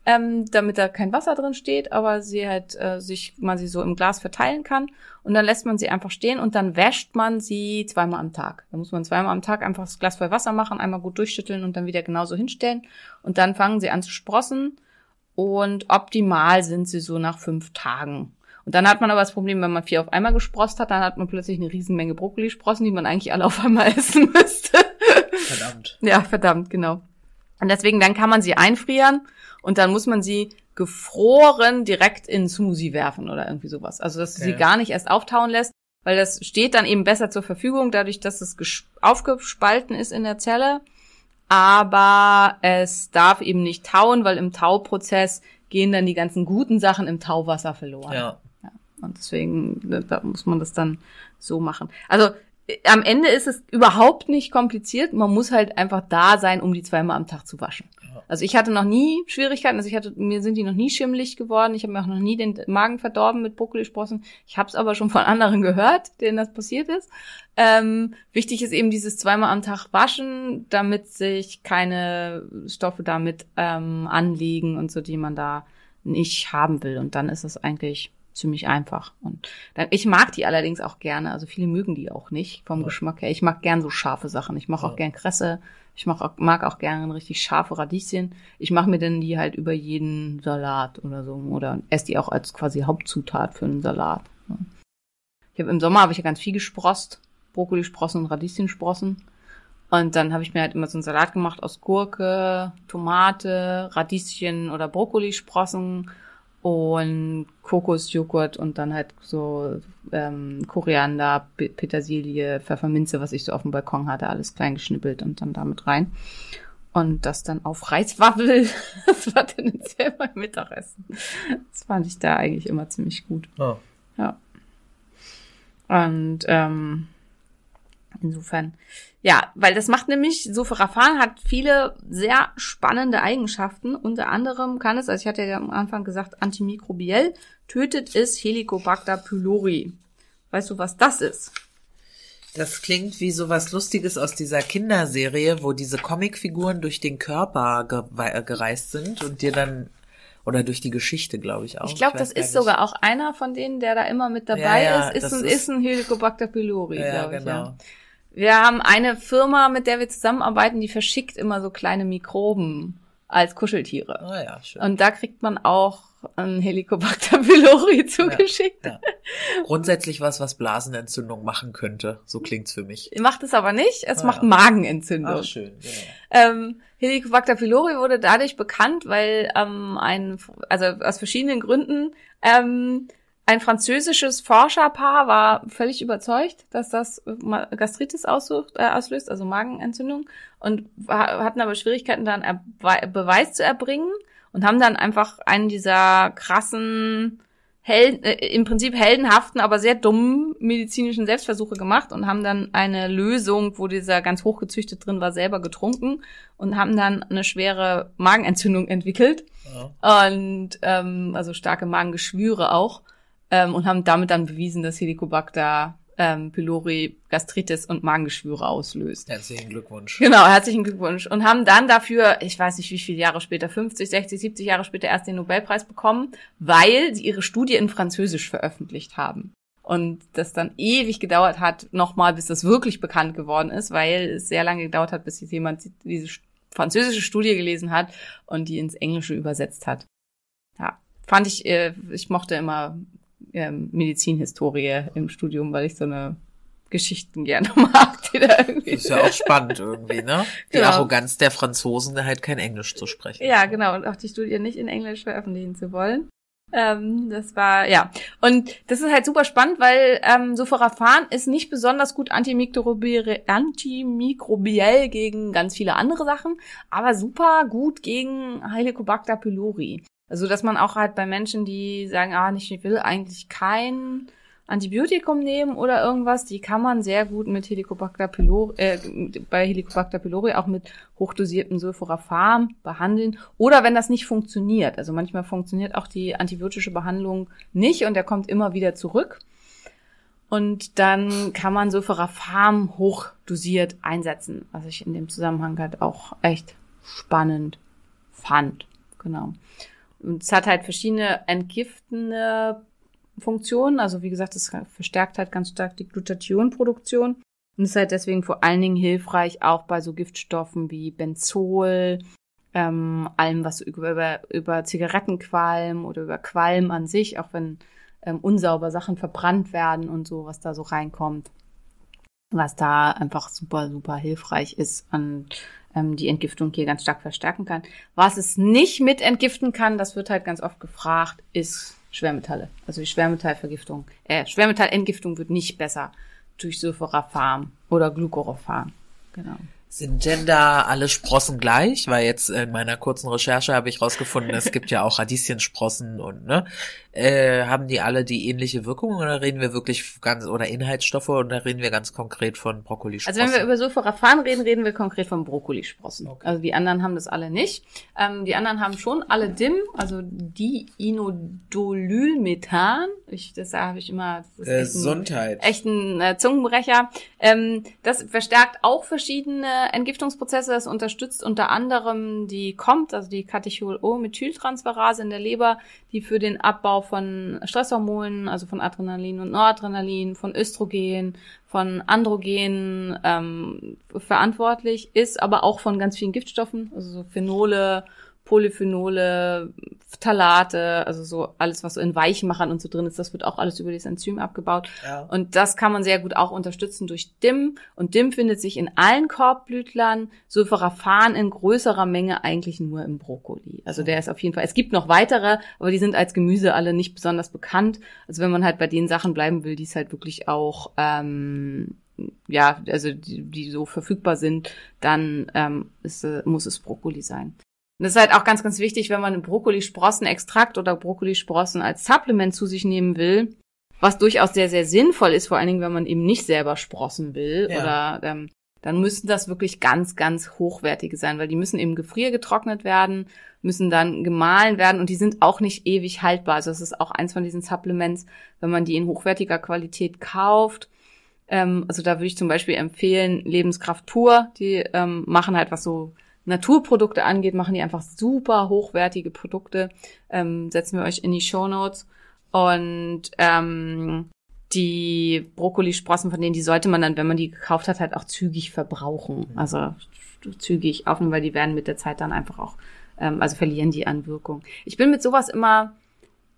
ähm, damit da kein Wasser drin steht, aber sie halt äh, sich man sie so im Glas verteilen kann. Und dann lässt man sie einfach stehen und dann wäscht man sie zweimal am Tag. Da muss man zweimal am Tag einfach das Glas voll Wasser machen, einmal gut durchschütteln und dann wieder genauso hinstellen. Und dann fangen sie an zu sprossen. Und optimal sind sie so nach fünf Tagen. Und dann hat man aber das Problem, wenn man vier auf einmal gesprost hat, dann hat man plötzlich eine Riesenmenge Brokkolisprossen, die man eigentlich alle auf einmal essen müsste. Verdammt. Ja, verdammt, genau. Und deswegen, dann kann man sie einfrieren und dann muss man sie gefroren direkt in Smoothie werfen oder irgendwie sowas. Also, dass du sie gar nicht erst auftauen lässt, weil das steht dann eben besser zur Verfügung, dadurch, dass es aufgespalten ist in der Zelle. Aber es darf eben nicht tauen, weil im Tauprozess gehen dann die ganzen guten Sachen im Tauwasser verloren. Ja. Und deswegen, da- muss man das dann so machen. Also äh, am Ende ist es überhaupt nicht kompliziert. Man muss halt einfach da sein, um die zweimal am Tag zu waschen. Also ich hatte noch nie Schwierigkeiten. Also ich hatte, mir sind die noch nie schimmelig geworden. Ich habe mir auch noch nie den Magen verdorben mit Brokkolisprossen. Ich habe es aber schon von anderen gehört, denen das passiert ist. Ähm, wichtig ist eben dieses zweimal am Tag waschen, damit sich keine Stoffe damit ähm, anlegen und so, die man da nicht haben will. Und dann ist es eigentlich ziemlich einfach. Und dann, ich mag die allerdings auch gerne. Also viele mögen die auch nicht vom Ja. Geschmack her. Ich mag gern so scharfe Sachen. Ich mag Ja. auch gern Kresse. Ich mag auch, mag auch gern richtig scharfe Radieschen. Ich mache mir dann die halt über jeden Salat oder so. Oder esse die auch als quasi Hauptzutat für einen Salat. Ich habe im Sommer habe ich ja ganz viel gesprost. Brokkolisprossen und Radieschensprossen. Und dann habe ich mir halt immer so einen Salat gemacht aus Gurke, Tomate, Radieschen oder Brokkolisprossen und Kokosjoghurt und dann halt so ähm, Koriander, P- Petersilie, Pfefferminze, was ich so auf dem Balkon hatte, alles klein geschnippelt und dann damit rein. Und das dann auf Reiswaffel. Das war tendenziell mein Mittagessen. Das fand ich da eigentlich immer ziemlich gut. Ja. Ja. Und ähm, insofern, ja, weil das macht nämlich, Sulforaphan hat viele sehr spannende Eigenschaften. Unter anderem kann es, also ich hatte ja am Anfang gesagt, antimikrobiell, tötet es Helicobacter pylori. Weißt du, was das ist? Das klingt wie so was Lustiges aus dieser Kinderserie, wo diese Comicfiguren durch den Körper ge gereist sind und dir dann oder durch die Geschichte, glaube ich auch. Ich glaube, das ist sogar auch einer von denen, der da immer mit dabei Ja, ja, ist. Ist ein, ist- ist ein Helicobacter pylori, Ja, glaube ich. genau. Ja. Wir haben eine Firma, mit der wir zusammenarbeiten, die verschickt immer so kleine Mikroben als Kuscheltiere. Ah ja, schön. Und da kriegt man auch ein Helicobacter pylori zugeschickt. ja. Grundsätzlich was, was Blasenentzündung machen könnte. So klingt's für mich. Macht es aber nicht, es Ah, macht ja. Magenentzündung. schön, genau. Ähm, Helicobacter pylori wurde dadurch bekannt, weil ähm, ein, also aus verschiedenen Gründen, ähm, ein französisches Forscherpaar war völlig überzeugt, dass das Ma- Gastritis aussucht, äh, auslöst, also Magenentzündung, und hatten aber Schwierigkeiten, dann Erbe- Beweis zu erbringen und haben dann einfach einen dieser krassen, Hel äh, im Prinzip heldenhaften, aber sehr dummen medizinischen Selbstversuche gemacht und haben dann eine Lösung, wo dieser ganz hochgezüchtet drin war, selber getrunken und haben dann eine schwere Magenentzündung entwickelt Ja. und ähm, also starke Magengeschwüre auch ähm, und haben damit dann bewiesen, dass Helicobacter ähm, pylori Gastritis und Magengeschwüre auslöst. Herzlichen Glückwunsch. Genau, herzlichen Glückwunsch. Und haben dann dafür, ich weiß nicht wie viele Jahre später, 50, 60, 70 Jahre später erst den Nobelpreis bekommen, weil sie ihre Studie in Französisch veröffentlicht haben. Und das dann ewig gedauert hat, nochmal, bis das wirklich bekannt geworden ist, weil es sehr lange gedauert hat, bis jetzt jemand diese französische Studie gelesen hat und die ins Englische übersetzt hat. Ja, fand ich, äh, ich mochte immer ähm, Medizinhistorie im Studium, weil ich so eine Geschichten gerne mag, die da irgendwie. Ist ja auch spannend irgendwie, ne? Die Genau. Arroganz der Franzosen, halt kein Englisch zu sprechen. Ja, genau. Und auch die Studie nicht in Englisch veröffentlichen zu wollen. Ähm, das war, ja. Und das ist halt super spannend, weil ähm, Sulforaphan ist nicht besonders gut antimikrobiell, antimikrobiell gegen ganz viele andere Sachen, aber super gut gegen Helicobacter pylori. Also, dass man auch halt bei Menschen, die sagen, ah, ich will eigentlich kein Antibiotikum nehmen oder irgendwas, die kann man sehr gut mit Helicobacter pylori, äh, bei Helicobacter pylori auch mit hochdosiertem Sulforaphan behandeln. Oder wenn das nicht funktioniert, also manchmal funktioniert auch die antibiotische Behandlung nicht und der kommt immer wieder zurück. Und dann kann man Sulforaphan hochdosiert einsetzen, was ich in dem Zusammenhang halt auch echt spannend fand. Genau. Und es hat halt verschiedene entgiftende Funktionen. Also wie gesagt, es verstärkt halt ganz stark die Glutathionproduktion. Und ist halt deswegen vor allen Dingen hilfreich auch bei so Giftstoffen wie Benzol, ähm, allem was über, über, Zigarettenqualm oder über Qualm an sich, auch wenn ähm, unsauber Sachen verbrannt werden und so, was da so reinkommt. Was da einfach super, super hilfreich ist und ähm, die Entgiftung hier ganz stark verstärken kann. Was es nicht mit entgiften kann, das wird halt ganz oft gefragt, ist Schwermetalle. Also die Schwermetallvergiftung, äh, Schwermetallentgiftung wird nicht besser durch Sulforaphan oder Glucoraphan. Genau. Sind denn da alle Sprossen gleich? Weil jetzt in meiner kurzen Recherche habe ich rausgefunden, es gibt ja auch Radieschensprossen und ne, äh, haben die alle die ähnliche Wirkung oder reden wir wirklich ganz oder Inhaltsstoffe oder reden wir ganz konkret von Brokkolisprossen? Also wenn wir über Sulforaphan reden, reden wir konkret von Brokkolisprossen. Okay. Also die anderen haben das alle nicht. Ähm, die anderen haben schon alle DIM, also Diinodolylmethan. Ich, das habe ich immer. Das ist echt ein- Gesundheit. echt ein äh, Zungenbrecher. Ähm, das verstärkt auch verschiedene Entgiftungsprozesse. Das unterstützt unter anderem die COMT, also die Catechol-O-Methyltransferase in der Leber, die für den Abbau von Stresshormonen, also von Adrenalin und Noradrenalin, von Östrogen, von Androgen ähm, verantwortlich ist, aber auch von ganz vielen Giftstoffen, also so Phenole, Polyphenole, Phthalate, also so alles, was so in Weichmachern und so drin ist, das wird auch alles über das Enzym abgebaut. Ja. Und das kann man sehr gut auch unterstützen durch DIM. Und DIM findet sich in allen Korbblütlern, Sulforaphan in größerer Menge eigentlich nur im Brokkoli. Also der ist auf jeden Fall, es gibt noch weitere, aber die sind als Gemüse alle nicht besonders bekannt. Also wenn man halt bei den Sachen bleiben will, die es halt wirklich auch, ähm, ja, also die, die so verfügbar sind, dann ähm, ist, äh, muss es Brokkoli sein. Und das ist halt auch ganz, ganz wichtig, wenn man einen Brokkolisprossenextrakt oder Brokkolisprossen als Supplement zu sich nehmen will, was durchaus sehr, sehr sinnvoll ist, vor allen Dingen, wenn man eben nicht selber sprossen will Ja. oder ähm, dann müssen das wirklich ganz, ganz hochwertige sein, weil die müssen eben gefriergetrocknet werden, müssen dann gemahlen werden und die sind auch nicht ewig haltbar. Also das ist auch eins von diesen Supplements, wenn man die in hochwertiger Qualität kauft. Ähm, also da würde ich zum Beispiel empfehlen, Lebenskraft pur, die ähm, machen halt was so Naturprodukte angeht, machen die einfach super hochwertige Produkte. Ähm, setzen wir euch in die Show Notes. Und ähm, die Brokkolisprossen, von denen die sollte man dann, wenn man die gekauft hat, halt auch zügig verbrauchen. Also zügig aufnehmen, weil die werden mit der Zeit dann einfach auch, ähm, also verlieren die an Wirkung. Ich bin mit sowas immer,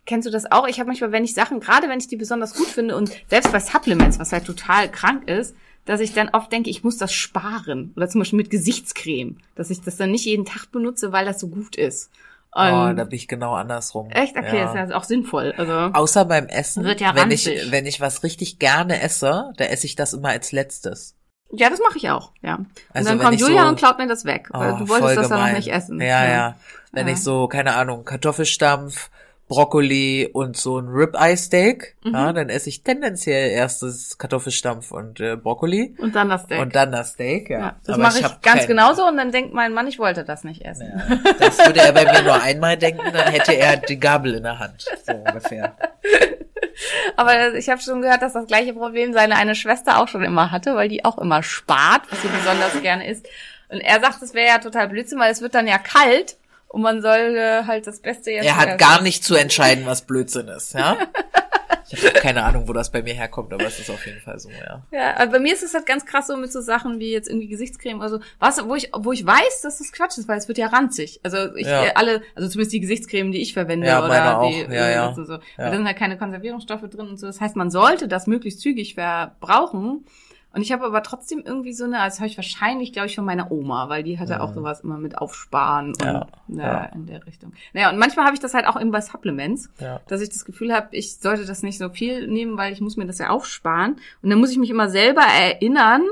kennst du das auch? Ich habe manchmal, wenn ich Sachen, gerade wenn ich die besonders gut finde und selbst bei Supplements, was halt total krank ist, dass ich dann oft denke, ich muss das sparen. Oder zum Beispiel mit Gesichtscreme, dass ich das dann nicht jeden Tag benutze, weil das so gut ist. Oh, Und da bin ich genau andersrum. echt? Okay, ist ja auch sinnvoll. Also Außer beim Essen, Wird ja wenn ich, wenn ich was richtig gerne esse, da esse ich das immer als letztes. Ja, das mache ich auch, ja. Und Also dann kommt Julia so- und klaut mir das weg. weil Oh, du wolltest das ja noch gemein. nicht essen. Ja, ja. Wenn Ja. ich so, keine Ahnung, Kartoffelstampf, Brokkoli und so ein Ribeye-Steak, Mhm. ja, dann esse ich tendenziell erst das Kartoffelstampf und äh, Brokkoli Und dann das Steak. und dann das Steak, ja. ja, das mache ich, hab ganz kein- genauso und dann denkt mein Mann, ich wollte das nicht essen. Ja, das würde er bei mir nur einmal denken, dann hätte er die Gabel in der Hand. So ungefähr. Aber ich habe schon gehört, dass das gleiche Problem seine eine Schwester auch schon immer hatte, weil die auch immer spart, was sie besonders gerne isst. Und er sagt, es wäre ja total Blödsinn, weil es wird dann ja kalt und man soll äh, halt das Beste jetzt. Er hat gar nicht zu entscheiden, was Blödsinn ist, ja. Ich habe keine Ahnung, wo das bei mir herkommt, aber es ist auf jeden Fall so, ja. Ja, aber bei mir ist es halt ganz krass so mit so Sachen wie jetzt irgendwie Gesichtscreme oder so. Was, wo ich, wo ich weiß, dass das Quatsch ist, weil es wird ja ranzig. Also ich Ja. alle, also zumindest die Gesichtscreme, die ich verwende Ja, oder auch. die Ja, ja. und so. Ja. Da sind halt keine Konservierungsstoffe drin und so. Das heißt, man sollte das möglichst zügig verbrauchen. Und ich habe aber trotzdem irgendwie so eine, als habe ich wahrscheinlich, glaube ich, von meiner Oma, weil die hatte auch sowas immer mit Aufsparen und Ja, äh, ja. in der Richtung. Naja, und manchmal habe ich das halt auch eben bei Supplements Ja. dass ich das Gefühl habe, ich sollte das nicht so viel nehmen, weil ich muss mir das ja aufsparen. Und dann muss ich mich immer selber erinnern,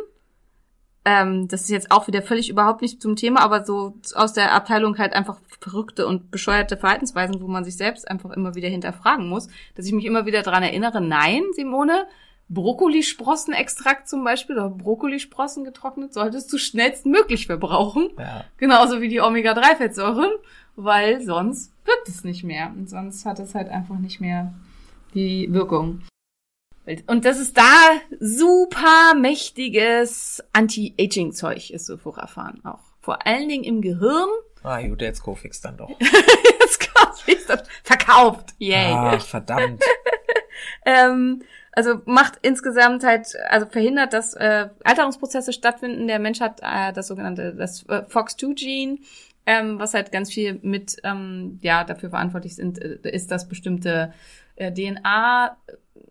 ähm, das ist jetzt auch wieder völlig überhaupt nicht zum Thema, aber so aus der Abteilung halt einfach verrückte und bescheuerte Verhaltensweisen, wo man sich selbst einfach immer wieder hinterfragen muss, dass ich mich immer wieder dran erinnere, nein, Simone, Brokkolisprossenextrakt zum Beispiel oder Brokkolisprossen getrocknet solltest du schnellstmöglich verbrauchen. Ja. Genauso wie die Omega-3-Fettsäuren, weil sonst wirkt es nicht mehr. Und sonst hat es halt einfach nicht mehr die Wirkung. Und das ist da super mächtiges Anti-Aging-Zeug, ist Sulforaphan auch. Vor allen Dingen im Gehirn. Ah, gut, jetzt Kofix dann doch. Jetzt kommt Verkauft. Yay. Ah, verdammt. Ähm, also macht insgesamt halt, also verhindert, dass äh, Alterungsprozesse stattfinden. Der Mensch hat äh, das sogenannte das äh, FOX2-Gene, ähm, was halt ganz viel mit ähm, ja dafür verantwortlich sind, äh, ist, dass bestimmte äh, DNA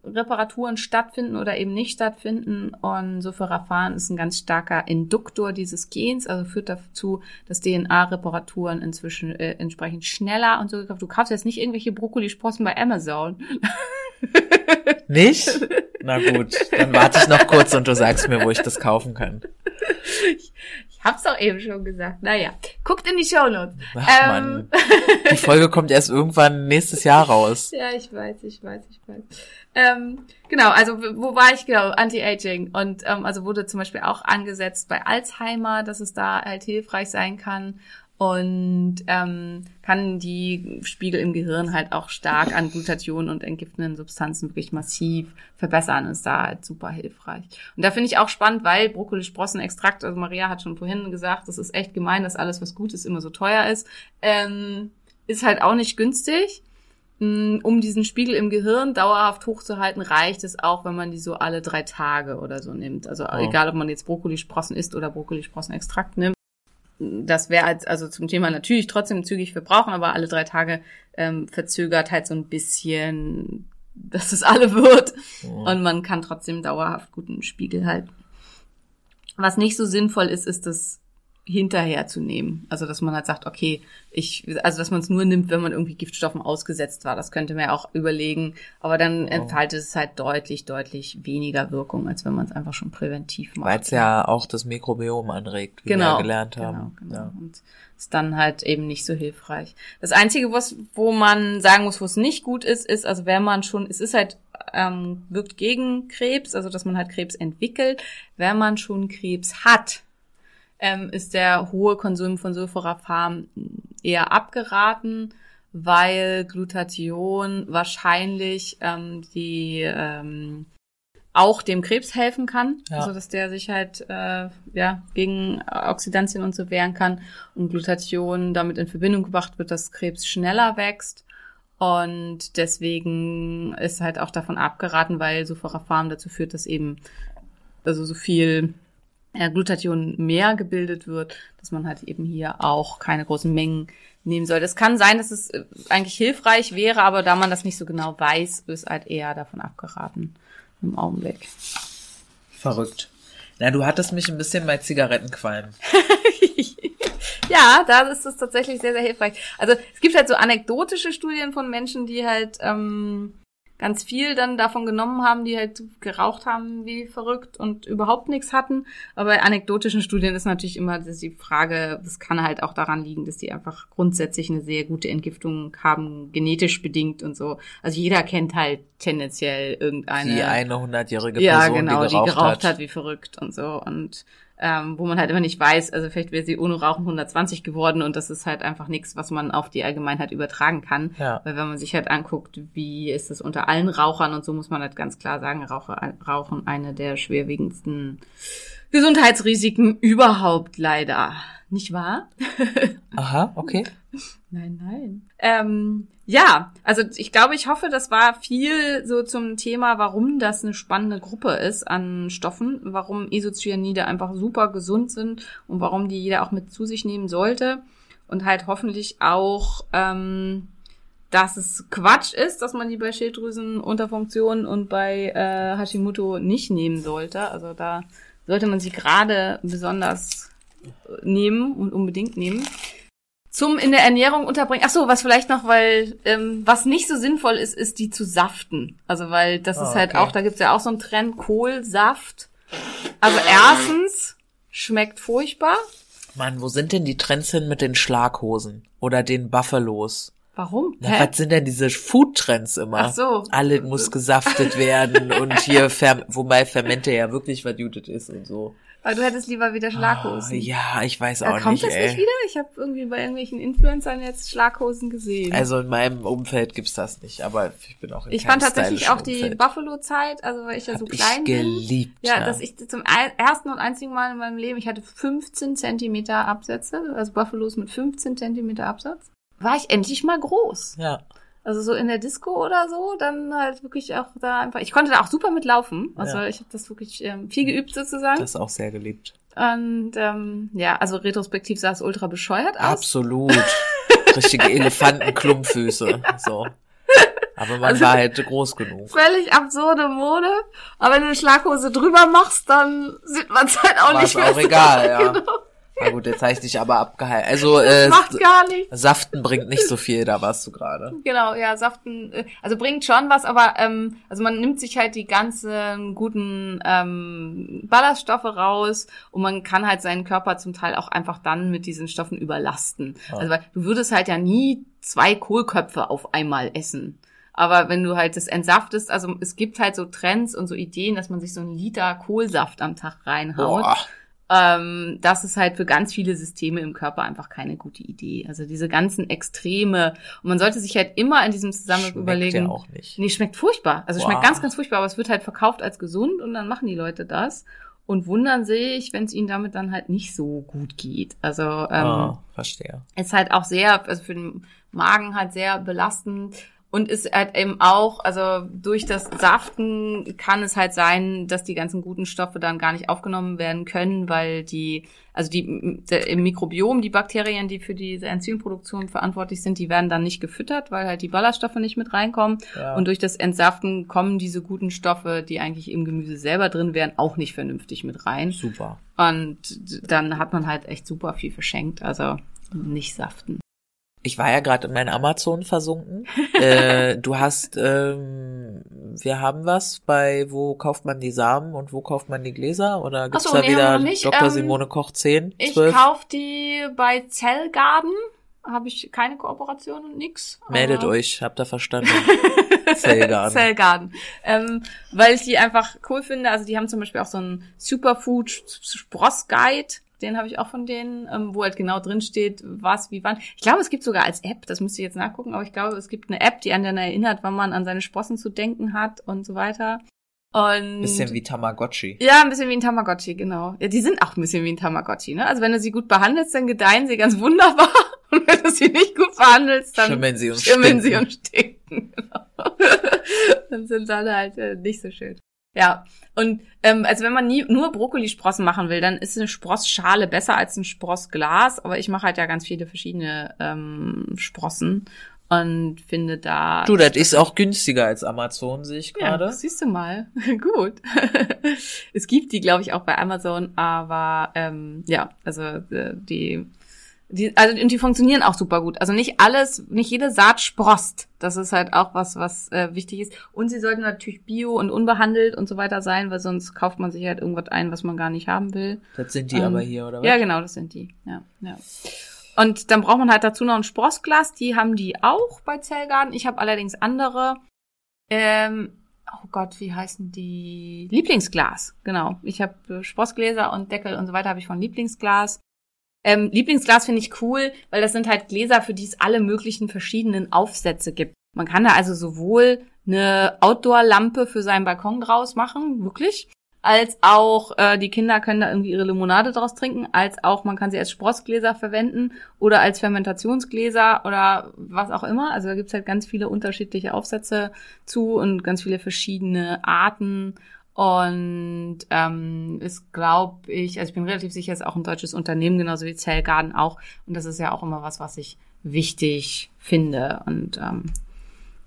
Reparaturen stattfinden oder eben nicht stattfinden. Und Sulforaphan ist ein ganz starker Induktor dieses Gens, also führt dazu, dass DNA-Reparaturen inzwischen äh, entsprechend schneller und so. Du kaufst jetzt nicht irgendwelche Brokkolisprossen bei Amazon. Nicht? Na gut, dann warte ich noch kurz und du sagst mir, wo ich das kaufen kann. Ich hab's doch eben schon gesagt. Naja, guckt in die Shownotes. Ach Ähm. Mann. Die Folge kommt erst irgendwann nächstes Jahr raus. Ja, ich weiß, ich weiß, ich weiß. Ähm, genau, also wo war ich genau? Anti-Aging. Und ähm, also wurde zum Beispiel auch angesetzt bei Alzheimer, dass es da halt hilfreich sein kann. Und ähm, kann die Spiegel im Gehirn halt auch stark an Glutathion und entgiftenden Substanzen wirklich massiv verbessern. Ist da halt super hilfreich. Und da finde ich auch spannend, weil Brokkolisprossenextrakt, also Maria hat schon vorhin gesagt, das ist echt gemein, dass alles, was gut ist, immer so teuer ist. Ähm, ist halt auch nicht günstig. Mm, Um diesen Spiegel im Gehirn dauerhaft hochzuhalten, reicht es auch, wenn man die so alle drei Tage oder so nimmt. Also Oh. egal, ob man jetzt Brokkolisprossen isst oder Brokkolisprossenextrakt nimmt. Das wäre als, also zum Thema natürlich trotzdem zügig verbrauchen, aber alle drei Tage ähm, verzögert halt so ein bisschen, dass es alle wird. Und man kann trotzdem dauerhaft guten Spiegel halten. Was nicht so sinnvoll ist, ist das hinterher zu nehmen. Also dass man halt sagt, okay, ich, also dass man es nur nimmt, wenn man irgendwie Giftstoffen ausgesetzt war. Das könnte man ja auch überlegen. Aber dann entfaltet es halt deutlich, deutlich weniger Wirkung, als wenn man es einfach schon präventiv macht. Weil es ja auch das Mikrobiom anregt, wie genau, wir gelernt haben. Genau, genau. Ja. Und ist dann halt eben nicht so hilfreich. Das Einzige, was, wo man sagen muss, wo es nicht gut ist, ist, also wenn man schon, es ist halt, ähm, wirkt gegen Krebs, also dass man halt Krebs entwickelt. Wenn man schon Krebs hat, ähm, ist der hohe Konsum von Sulforaphan eher abgeraten, weil Glutathion wahrscheinlich ähm, die ähm, auch dem Krebs helfen kann, Ja. also dass der sich halt äh, ja gegen Oxidantien und so wehren kann und Glutathion damit in Verbindung gebracht wird, dass Krebs schneller wächst und deswegen ist halt auch davon abgeraten, weil Sulforaphan dazu führt, dass eben also so viel Glutathion mehr gebildet wird, dass man halt eben hier auch keine großen Mengen nehmen soll. Es kann sein, dass es äh, eigentlich hilfreich wäre, aber da man das nicht so genau weiß, ist halt eher davon abgeraten im Augenblick. Verrückt. Na, du hattest mich ein bisschen bei Zigarettenqualm. Ja, da ist es tatsächlich sehr, sehr hilfreich. Also es gibt halt so anekdotische Studien von Menschen, die halt ähm, ganz viel dann davon genommen haben, die halt geraucht haben wie verrückt und überhaupt nichts hatten. Aber bei anekdotischen Studien ist natürlich immer das die Frage, das kann halt auch daran liegen, dass die einfach grundsätzlich eine sehr gute Entgiftung haben, genetisch bedingt und so. Also jeder kennt halt tendenziell irgendeine Die eine hundertjährige ja, Person, genau, die geraucht, hat. wie verrückt und so. Und ähm, wo man halt immer nicht weiß, also vielleicht wäre sie ohne Rauchen 120 geworden und das ist halt einfach nichts, was man auf die Allgemeinheit übertragen kann. Ja. Weil wenn man sich halt anguckt, wie ist es unter allen Rauchern und so, muss man halt ganz klar sagen, Rauche, Rauchen eine der schwerwiegendsten Gesundheitsrisiken überhaupt leider. Nicht wahr? Aha, okay. Nein, nein. Ähm, ja, also ich glaube, ich hoffe, das war viel so zum Thema, warum das eine spannende Gruppe ist an Stoffen, warum Isocyanide einfach super gesund sind und warum die jeder auch mit zu sich nehmen sollte. Und halt hoffentlich auch, ähm, dass es Quatsch ist, dass man die bei Schilddrüsenunterfunktion und bei äh, Hashimoto nicht nehmen sollte. Also da sollte man sie gerade besonders nehmen und unbedingt nehmen zum in der Ernährung unterbringen. Ach so, was vielleicht noch, weil ähm, was nicht so sinnvoll ist, ist die zu saften. Also weil das Ah, ist halt okay. auch, da gibt's ja auch so einen Trend Kohlsaft. Also erstens schmeckt furchtbar. Mann, wo sind denn die Trends hin mit den Schlaghosen oder den Buffalos? Warum? Na, was sind denn diese Food-Trends immer? Ach so. Alle muss gesaftet werden und hier, Fer wobei Fermente ja wirklich was Gutes ist und so. Aber du hättest lieber wieder Schlaghosen. ja, ich weiß Da auch kommt nicht, das ey. nicht wieder? Ich habe irgendwie bei irgendwelchen Influencern jetzt Schlaghosen gesehen. Also in meinem Umfeld gibt's das nicht, aber ich bin auch in ich fand tatsächlich auch die. Buffalo-Zeit, also weil ich ja so Hab klein ich bin. geliebt. Ja, dass ich zum ersten und einzigen Mal in meinem Leben, ich hatte 15 Zentimeter Absätze, also Buffalos mit 15 Zentimeter Absatz. war ich endlich mal groß. Ja. Also so in der Disco oder so, dann halt wirklich auch da einfach. Ich konnte da auch super mitlaufen. Also Ja. ich habe das wirklich ähm, viel geübt sozusagen. Das ist auch sehr geliebt. Und ähm, ja, also retrospektiv sah es ultra bescheuert aus. Absolut. Richtige Elefantenklumpfüße. So. Aber man Also- war halt groß genug. Völlig absurde Mode. Aber wenn du eine Schlaghose drüber machst, dann sieht man es halt auch War nicht mehr. auch egal, ja. Genau. Na gut, jetzt habe ich dich aber abgehalten. Also, äh, Macht gar nichts. Saften bringt nicht so viel, da warst du gerade. Genau, ja, Saften, äh, also bringt schon was, aber ähm, also man nimmt sich halt die ganzen guten ähm, Ballaststoffe raus und man kann halt seinen Körper zum Teil auch einfach dann mit diesen Stoffen überlasten. Ja. Also weil du würdest halt ja nie zwei Kohlköpfe auf einmal essen. Aber wenn du halt das entsaftest, also es gibt halt so Trends und so Ideen, dass man sich so einen Liter Kohlsaft am Tag reinhaut. Boah. Ähm, das ist halt für ganz viele Systeme im Körper einfach keine gute Idee. Also diese ganzen Extreme. Und man sollte sich halt immer in diesem Zusammenhang Schmeckt überlegen. ja auch nicht. Nee, schmeckt furchtbar. Also Boah. schmeckt ganz, ganz furchtbar, aber es wird halt verkauft als gesund und dann machen die Leute das und wundern sich, wenn es ihnen damit dann halt nicht so gut geht. Also ähm, ah, verstehe. ist halt auch sehr, also für den Magen halt sehr belastend und ist halt eben auch, also durch das Saften kann es halt sein, dass die ganzen guten Stoffe dann gar nicht aufgenommen werden können, weil die, also die der, im Mikrobiom, die Bakterien, die für diese Enzymproduktion verantwortlich sind, die werden dann nicht gefüttert, weil halt die Ballaststoffe nicht mit reinkommen. Ja. Und durch das Entsaften kommen diese guten Stoffe, die eigentlich im Gemüse selber drin wären, auch nicht vernünftig mit rein. Super. Und dann hat man halt echt super viel verschenkt. Also nicht saften. Ich war ja gerade in mein Amazon versunken. äh, du hast, ähm, wir haben was bei, wo kauft man die Samen und wo kauft man die Gläser? Oder gibt's so, da nee, wieder. Dr. Ähm, Simone Koch 10, Ich 12? kauf die bei Zellgarden. Habe ich keine Kooperation und nix. Meldet euch, habt ihr verstanden. Zellgarden. Zellgarden. Ähm, weil ich die einfach cool finde. Also die haben zum Beispiel auch so einen Superfood Spross Guide. Den habe ich auch von denen, ähm, wo halt genau drin steht, was, wie, wann. Ich glaube, es gibt sogar als App, das müsste ich jetzt nachgucken, aber ich glaube, es gibt eine App, die einen dann erinnert, wann man an seine Sprossen zu denken hat und so weiter. Und Bisschen wie Tamagotchi. Ja, ein bisschen wie ein Tamagotchi, genau. Ja, die sind auch ein bisschen wie ein Tamagotchi, ne? Also wenn du sie gut behandelst, dann gedeihen sie ganz wunderbar. Und wenn du sie nicht gut behandelst, dann Schimmeln sie und schimmeln sie stinken. und stinken. Genau. dann sind sie alle halt äh, nicht so schön. Ja, und ähm, also wenn man nie, nur Brokkolisprossen machen will, dann ist eine Sprossschale besser als ein Sprossglas. Aber ich mache halt ja ganz viele verschiedene ähm, Sprossen und finde da Du, das ist auch günstiger als Amazon, sehe ich ja, gerade. das siehst du mal. Gut. es gibt die, glaube ich, auch bei Amazon, aber ähm, ja, also äh, die, die, also und die funktionieren auch super gut. Also nicht alles, nicht jede Saat sprost. Das ist halt auch was, was äh, wichtig ist. Und sie sollten natürlich bio und unbehandelt und so weiter sein, weil sonst kauft man sich halt irgendwas ein, was man gar nicht haben will. Das sind die Ähm, aber hier, oder was? Ja, genau, das sind die. Ja, ja. Und dann braucht man halt dazu noch ein Sprossglas. Die haben die auch bei Zellgarden. Ich habe allerdings andere. Ähm, oh Gott, wie heißen die? Lieblingsglas, genau. Ich habe äh, Sprossgläser und Deckel und so weiter habe ich von Lieblingsglas. Ähm, Lieblingsglas finde ich cool, weil das sind halt Gläser, für die es alle möglichen verschiedenen Aufsätze gibt. Man kann da also sowohl eine Outdoor-Lampe für seinen Balkon draus machen, wirklich, als auch äh, die Kinder können da irgendwie ihre Limonade draus trinken, als auch man kann sie als Sprossgläser verwenden oder als Fermentationsgläser oder was auch immer. Also da gibt's halt ganz viele unterschiedliche Aufsätze zu und ganz viele verschiedene Arten. Und ähm, ist, glaube ich, also ich bin relativ sicher, ist auch ein deutsches Unternehmen, genauso wie Zellgarden auch. Und das ist ja auch immer was, was ich wichtig finde. Und ähm,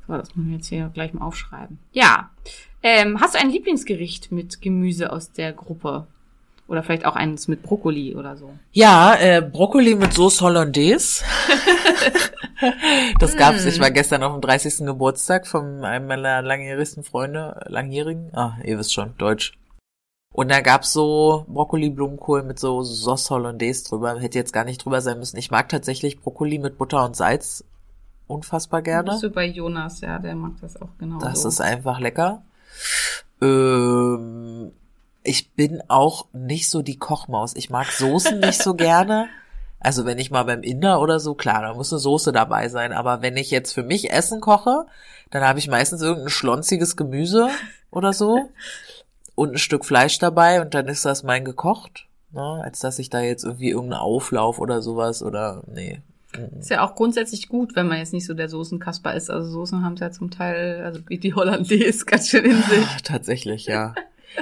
so, das muss ich jetzt hier gleich mal aufschreiben. Ja. Ähm, hast du ein Lieblingsgericht mit Gemüse aus der Gruppe? Oder vielleicht auch eines mit Brokkoli oder so? Ja, äh, Brokkoli mit Sauce Hollandaise. das gab's. Ich war gestern auf dem 30. Geburtstag von einem meiner langjährigsten Freunde, langjährigen, ah, ihr wisst schon, Deutsch. Und da gab's so Brokkoli, Blumenkohl mit so Sauce Hollandaise drüber. Hätte jetzt gar nicht drüber sein müssen. Ich mag tatsächlich Brokkoli mit Butter und Salz unfassbar gerne. Bist du bei Jonas, ja, der mag das auch genau Das so. ist einfach lecker. Ähm, ich bin auch nicht so die Kochmaus. Ich mag Soßen nicht so gerne. Also wenn ich mal beim Inder oder so, klar, da muss eine Soße dabei sein. Aber wenn ich jetzt für mich Essen koche, dann habe ich meistens irgendein schlonziges Gemüse oder so und ein Stück Fleisch dabei und dann ist das mein gekocht. Ne? Als dass ich da jetzt irgendwie irgendeinen Auflauf oder sowas oder nee, Ist ja auch grundsätzlich gut, wenn man jetzt nicht so der Soßenkasper ist. Also Soßen haben es ja zum Teil, also wie die Hollandaise, ganz schön in sich. Ah, Tatsächlich, ja.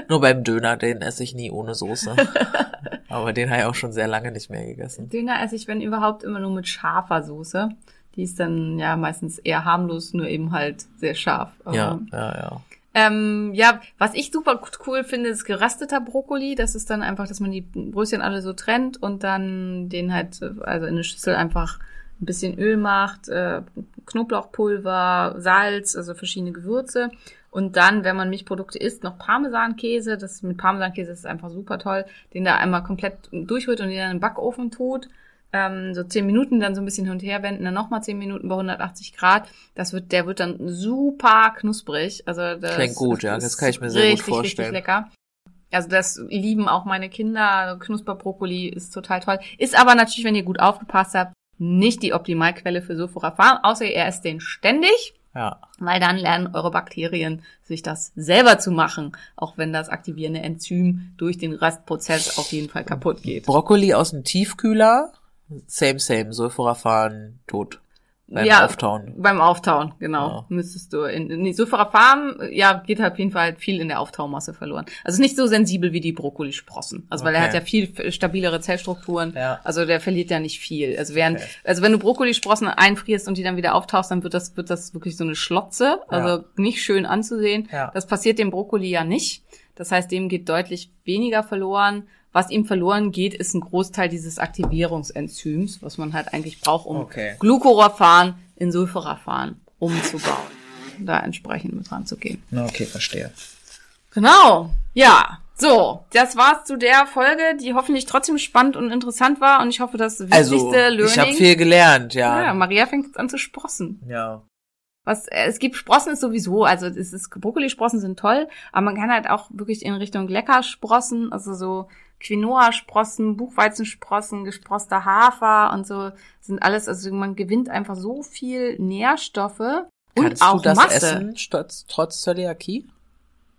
Nur beim Döner, den esse ich nie ohne Soße. Aber den habe ich auch schon sehr lange nicht mehr gegessen. Döner esse ich, wenn überhaupt, immer nur mit scharfer Soße. Die ist dann ja meistens eher harmlos, nur eben halt sehr scharf. Aber, Ja, ja, ja. Ähm, ja, was ich super cool finde, ist gerösteter Brokkoli. Das ist dann einfach, dass man die Bröschen alle so trennt und dann den halt, also in eine Schüssel einfach ein bisschen Öl macht, äh, Knoblauchpulver, Salz, also verschiedene Gewürze. Und dann, wenn man Milchprodukte isst, noch Parmesankäse. Das mit Parmesankäse ist einfach super toll. Den da einmal komplett durchrührt und den dann im Backofen tut. Ähm, so zehn Minuten dann so ein bisschen hin und her wenden, dann nochmal zehn Minuten bei 180 Grad. Das wird, der wird dann super knusprig. Also das Klingt gut, ja, das kann ich mir sehr gut richtig, vorstellen. Richtig lecker. Also das lieben auch meine Kinder. Knusperbrokkoli ist total toll. Ist aber natürlich, wenn ihr gut aufgepasst habt, nicht die Optimalquelle für Sulforaphan, außer ihr esst den ständig, Ja. weil dann lernen eure Bakterien sich das selber zu machen, auch wenn das aktivierende Enzym durch den Rastprozess auf jeden Fall kaputt geht. Brokkoli aus dem Tiefkühler, same, same, Sulforaphan, tot. Beim Auftauen. Beim Auftauen, genau. Ja. Müsstest du in, in die Sulforaphan, ja, geht halt auf jeden Fall viel in der Auftaumasse verloren. Also nicht so sensibel wie die Brokkolisprossen. Also weil er Okay. hat ja viel stabilere Zellstrukturen. Ja. Also der verliert ja nicht viel. Also während, Okay. also wenn du Brokkolisprossen einfrierst und die dann wieder auftauchst, dann wird das, wird das wirklich so eine Schlotze. Also nicht schön anzusehen. Ja. Das passiert dem Brokkoli ja nicht. Das heißt, dem geht deutlich weniger verloren. Was ihm verloren geht, ist ein Großteil dieses Aktivierungsenzyms, was man halt eigentlich braucht, um Okay. Glucoraphan in Sulforaphan umzubauen. Da entsprechend mit ranzugehen. Okay, verstehe. Genau. Ja. So, das war's zu der Folge, die hoffentlich trotzdem spannend und interessant war. Und ich hoffe, das wichtigste Also, Learning. ich habe viel gelernt, ja, ja. Maria fängt jetzt an zu sprossen. Ja. Was, äh, es gibt Sprossen ist sowieso, also es ist, Brokkolisprossen sind toll, aber man kann halt auch wirklich in Richtung Leckersprossen, also so Quinoa-Sprossen, Buchweizensprossen, gesprosster Hafer und so sind alles, also man gewinnt einfach so viel Nährstoffe und Kannst auch du das Masse. essen, trotz, trotz Zöliakie?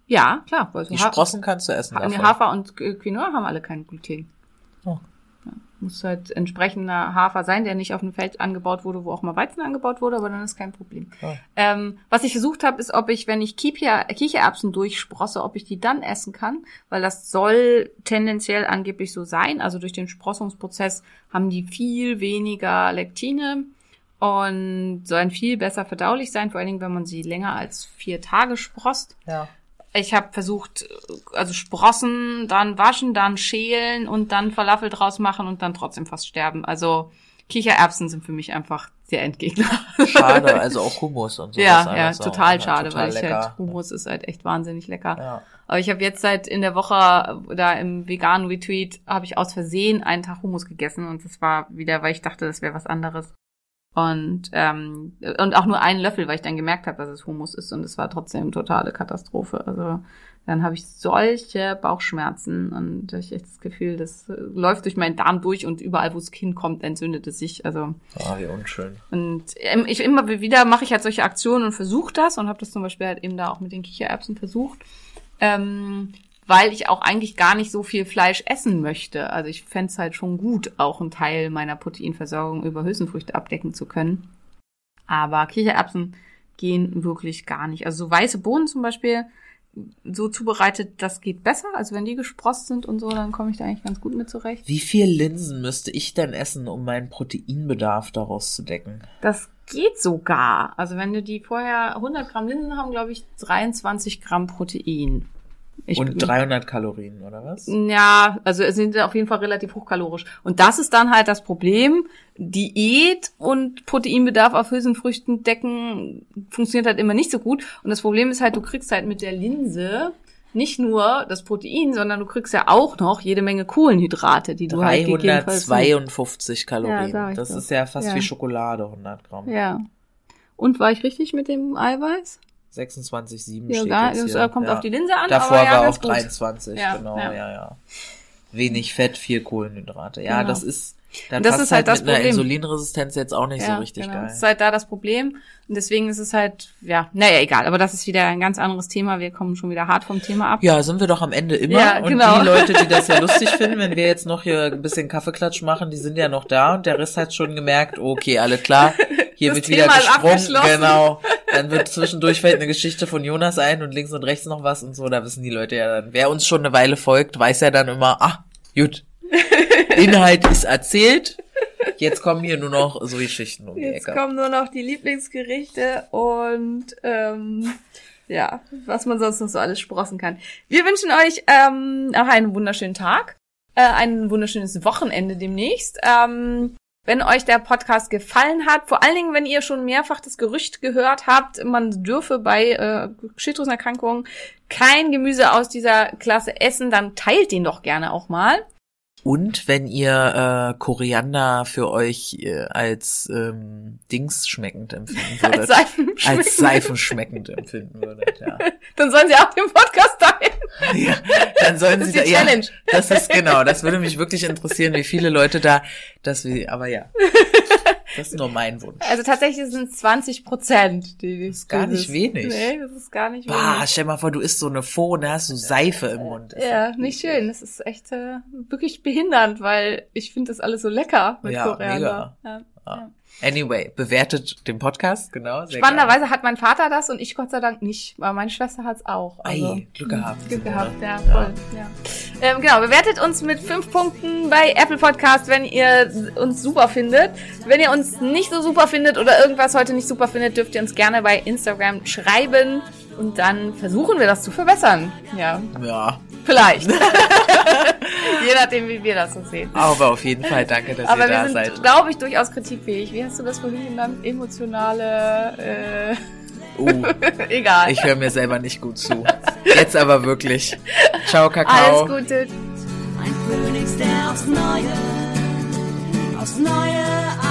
Ja, klar. Die Sprossen kannst du essen Ha- nee, davon. Hafer und Quinoa haben alle kein Gluten. Oh. Muss halt entsprechender Hafer sein, der nicht auf einem Feld angebaut wurde, wo auch mal Weizen angebaut wurde, aber dann ist kein Problem. Oh. Ähm, was ich versucht habe, ist, ob ich, wenn ich Kicher, Kichererbsen durchsprosse, ob ich die dann essen kann, weil das soll tendenziell angeblich so sein. Also durch den Sprossungsprozess haben die viel weniger Lektine und sollen viel besser verdaulich sein, vor allen Dingen, wenn man sie länger als vier Tage sprost. Ja. Ich habe versucht, also Sprossen, dann waschen, dann schälen und dann Falafel draus machen und dann trotzdem fast sterben. Also Kichererbsen sind für mich einfach der Endgegner. Schade, also auch Hummus und so. ja, ja, auch, total schade, total weil ich lecker. halt, Hummus ist halt echt wahnsinnig lecker. Ja. Aber ich habe jetzt seit in der Woche da im veganen Retreat habe ich aus Versehen einen Tag Hummus gegessen und das war wieder, weil ich dachte, das wäre was anderes. Und ähm, und auch nur einen Löffel, weil ich dann gemerkt habe, dass es Hummus ist und es war trotzdem totale Katastrophe. Also dann habe ich solche Bauchschmerzen und ich echt das Gefühl, das äh, läuft durch meinen Darm durch und überall, wo es hinkommt, entzündet es sich. Also Ah, wie unschön. und ähm, ich immer wieder mache ich halt solche Aktionen und versuche das und habe das zum Beispiel halt eben da auch mit den Kichererbsen versucht, ähm, weil ich auch eigentlich gar nicht so viel Fleisch essen möchte. Also ich fänd's halt schon gut, auch einen Teil meiner Proteinversorgung über Hülsenfrüchte abdecken zu können. Aber Kichererbsen gehen wirklich gar nicht. Also so weiße Bohnen zum Beispiel so zubereitet, das geht besser. Also wenn die gesprost sind und so, dann komme ich da eigentlich ganz gut mit zurecht. Wie viel Linsen müsste ich denn essen, um meinen Proteinbedarf daraus zu decken? Das geht sogar. Also wenn du die vorher 100 Gramm Linsen haben, glaube ich 23 Gramm Protein. Ich, Und 300 Kalorien, oder was? Ja, also es sind auf jeden Fall relativ hochkalorisch. Und das ist dann halt das Problem. Diät und Proteinbedarf auf Hülsenfrüchten decken funktioniert halt immer nicht so gut. Und das Problem ist halt, du kriegst halt mit der Linse nicht nur das Protein, sondern du kriegst ja auch noch jede Menge Kohlenhydrate, die du halt gegebenenfalls 352 Kalorien. sag ich das doch. ist ja fast Ja. wie Schokolade, 100 Gramm. Ja. Und war ich richtig mit dem Eiweiß? 26,7 Ja, steht gar, jetzt hier. kommt Ja. auf die Linse an. Davor aber ja, war auch gut. 23, Ja, genau, ja. ja. ja, Wenig Fett, viel Kohlenhydrate. Ja, Genau. das ist, Dann Und das ist halt das mit einer Problem. Insulinresistenz jetzt auch nicht so richtig genau. geil. Das ist halt da das Problem. Und deswegen ist es halt, ja, naja, egal. Aber das ist wieder ein ganz anderes Thema. Wir kommen schon wieder hart vom Thema ab. Ja, sind wir doch am Ende immer. Ja, und genau. die Leute, die das ja lustig finden, wenn wir jetzt noch hier ein bisschen Kaffeeklatsch machen, die sind ja noch da und der Rest hat schon gemerkt, okay, alles klar, hier Das wird wieder Thema ist gesprungen. Genau. Dann wird zwischendurch fällt eine Geschichte von Jonas ein und links und rechts noch was und so. Da wissen die Leute ja dann. Wer uns schon eine Weile folgt, weiß ja dann immer, ah, gut. Inhalt ist erzählt. Jetzt kommen hier nur noch so Geschichten um die Jetzt Ecke. kommen nur noch die Lieblingsgerichte und ähm, ja, was man sonst noch so alles sprossen kann. Wir wünschen euch ähm, auch einen wunderschönen Tag, äh, ein wunderschönes Wochenende demnächst. Ähm, wenn euch der Podcast gefallen hat, vor allen Dingen, wenn ihr schon mehrfach das Gerücht gehört habt, man dürfe bei äh, Schilddrüsenerkrankungen kein Gemüse aus dieser Klasse essen, dann teilt den doch gerne auch mal. Und wenn ihr äh, Koriander für euch äh, als ähm, Dings schmeckend empfinden würdet. Als Seifen als seifenschmeckend empfinden würdet, ja. Dann sollen sie auch den Podcast teilen. ja. Dann sollen Das sie ist die da, Challenge. Ja, das ist genau, das würde mich wirklich interessieren, wie viele Leute da, dass wir, aber ja. Das ist nur mein Wunsch. Also tatsächlich sind es 20 Prozent. Die, das ist gar nicht wenig. Nee, das ist gar nicht Bah, wenig. stell mal vor, du isst so eine Pho und da hast du Seife im Mund. Das Ja, nicht schön. Das ist echt äh, wirklich behindernd, weil ich finde das alles so lecker mit Ja, Koriander. Ja. Ja. Anyway, bewertet den Podcast, genau. sehr Spannenderweise hat mein Vater das und ich Gott sei Dank nicht, aber meine Schwester hat's auch. gerne. Also, Ei, Glück gehabt. Glück gehabt, ja, voll. Ja. Ähm, genau, bewertet uns mit fünf Punkten bei Apple Podcast, wenn ihr uns super findet. Wenn ihr uns nicht so super findet oder irgendwas heute nicht super findet, dürft ihr uns gerne bei Instagram schreiben und dann versuchen wir das zu verbessern. Ja, Ja, vielleicht. Je nachdem, wie wir das so sehen. aber auf jeden Fall danke, dass Aber ihr da wir seid. sind, glaube ich, durchaus kritikfähig. Wie hast du das vorhin genannt? Emotionale, Uh, äh, egal. ich höre mir selber nicht gut zu. Jetzt aber wirklich. Ciao, Kakao. Alles Gute. Ein Phönix, der aufs Neue, aufs Neue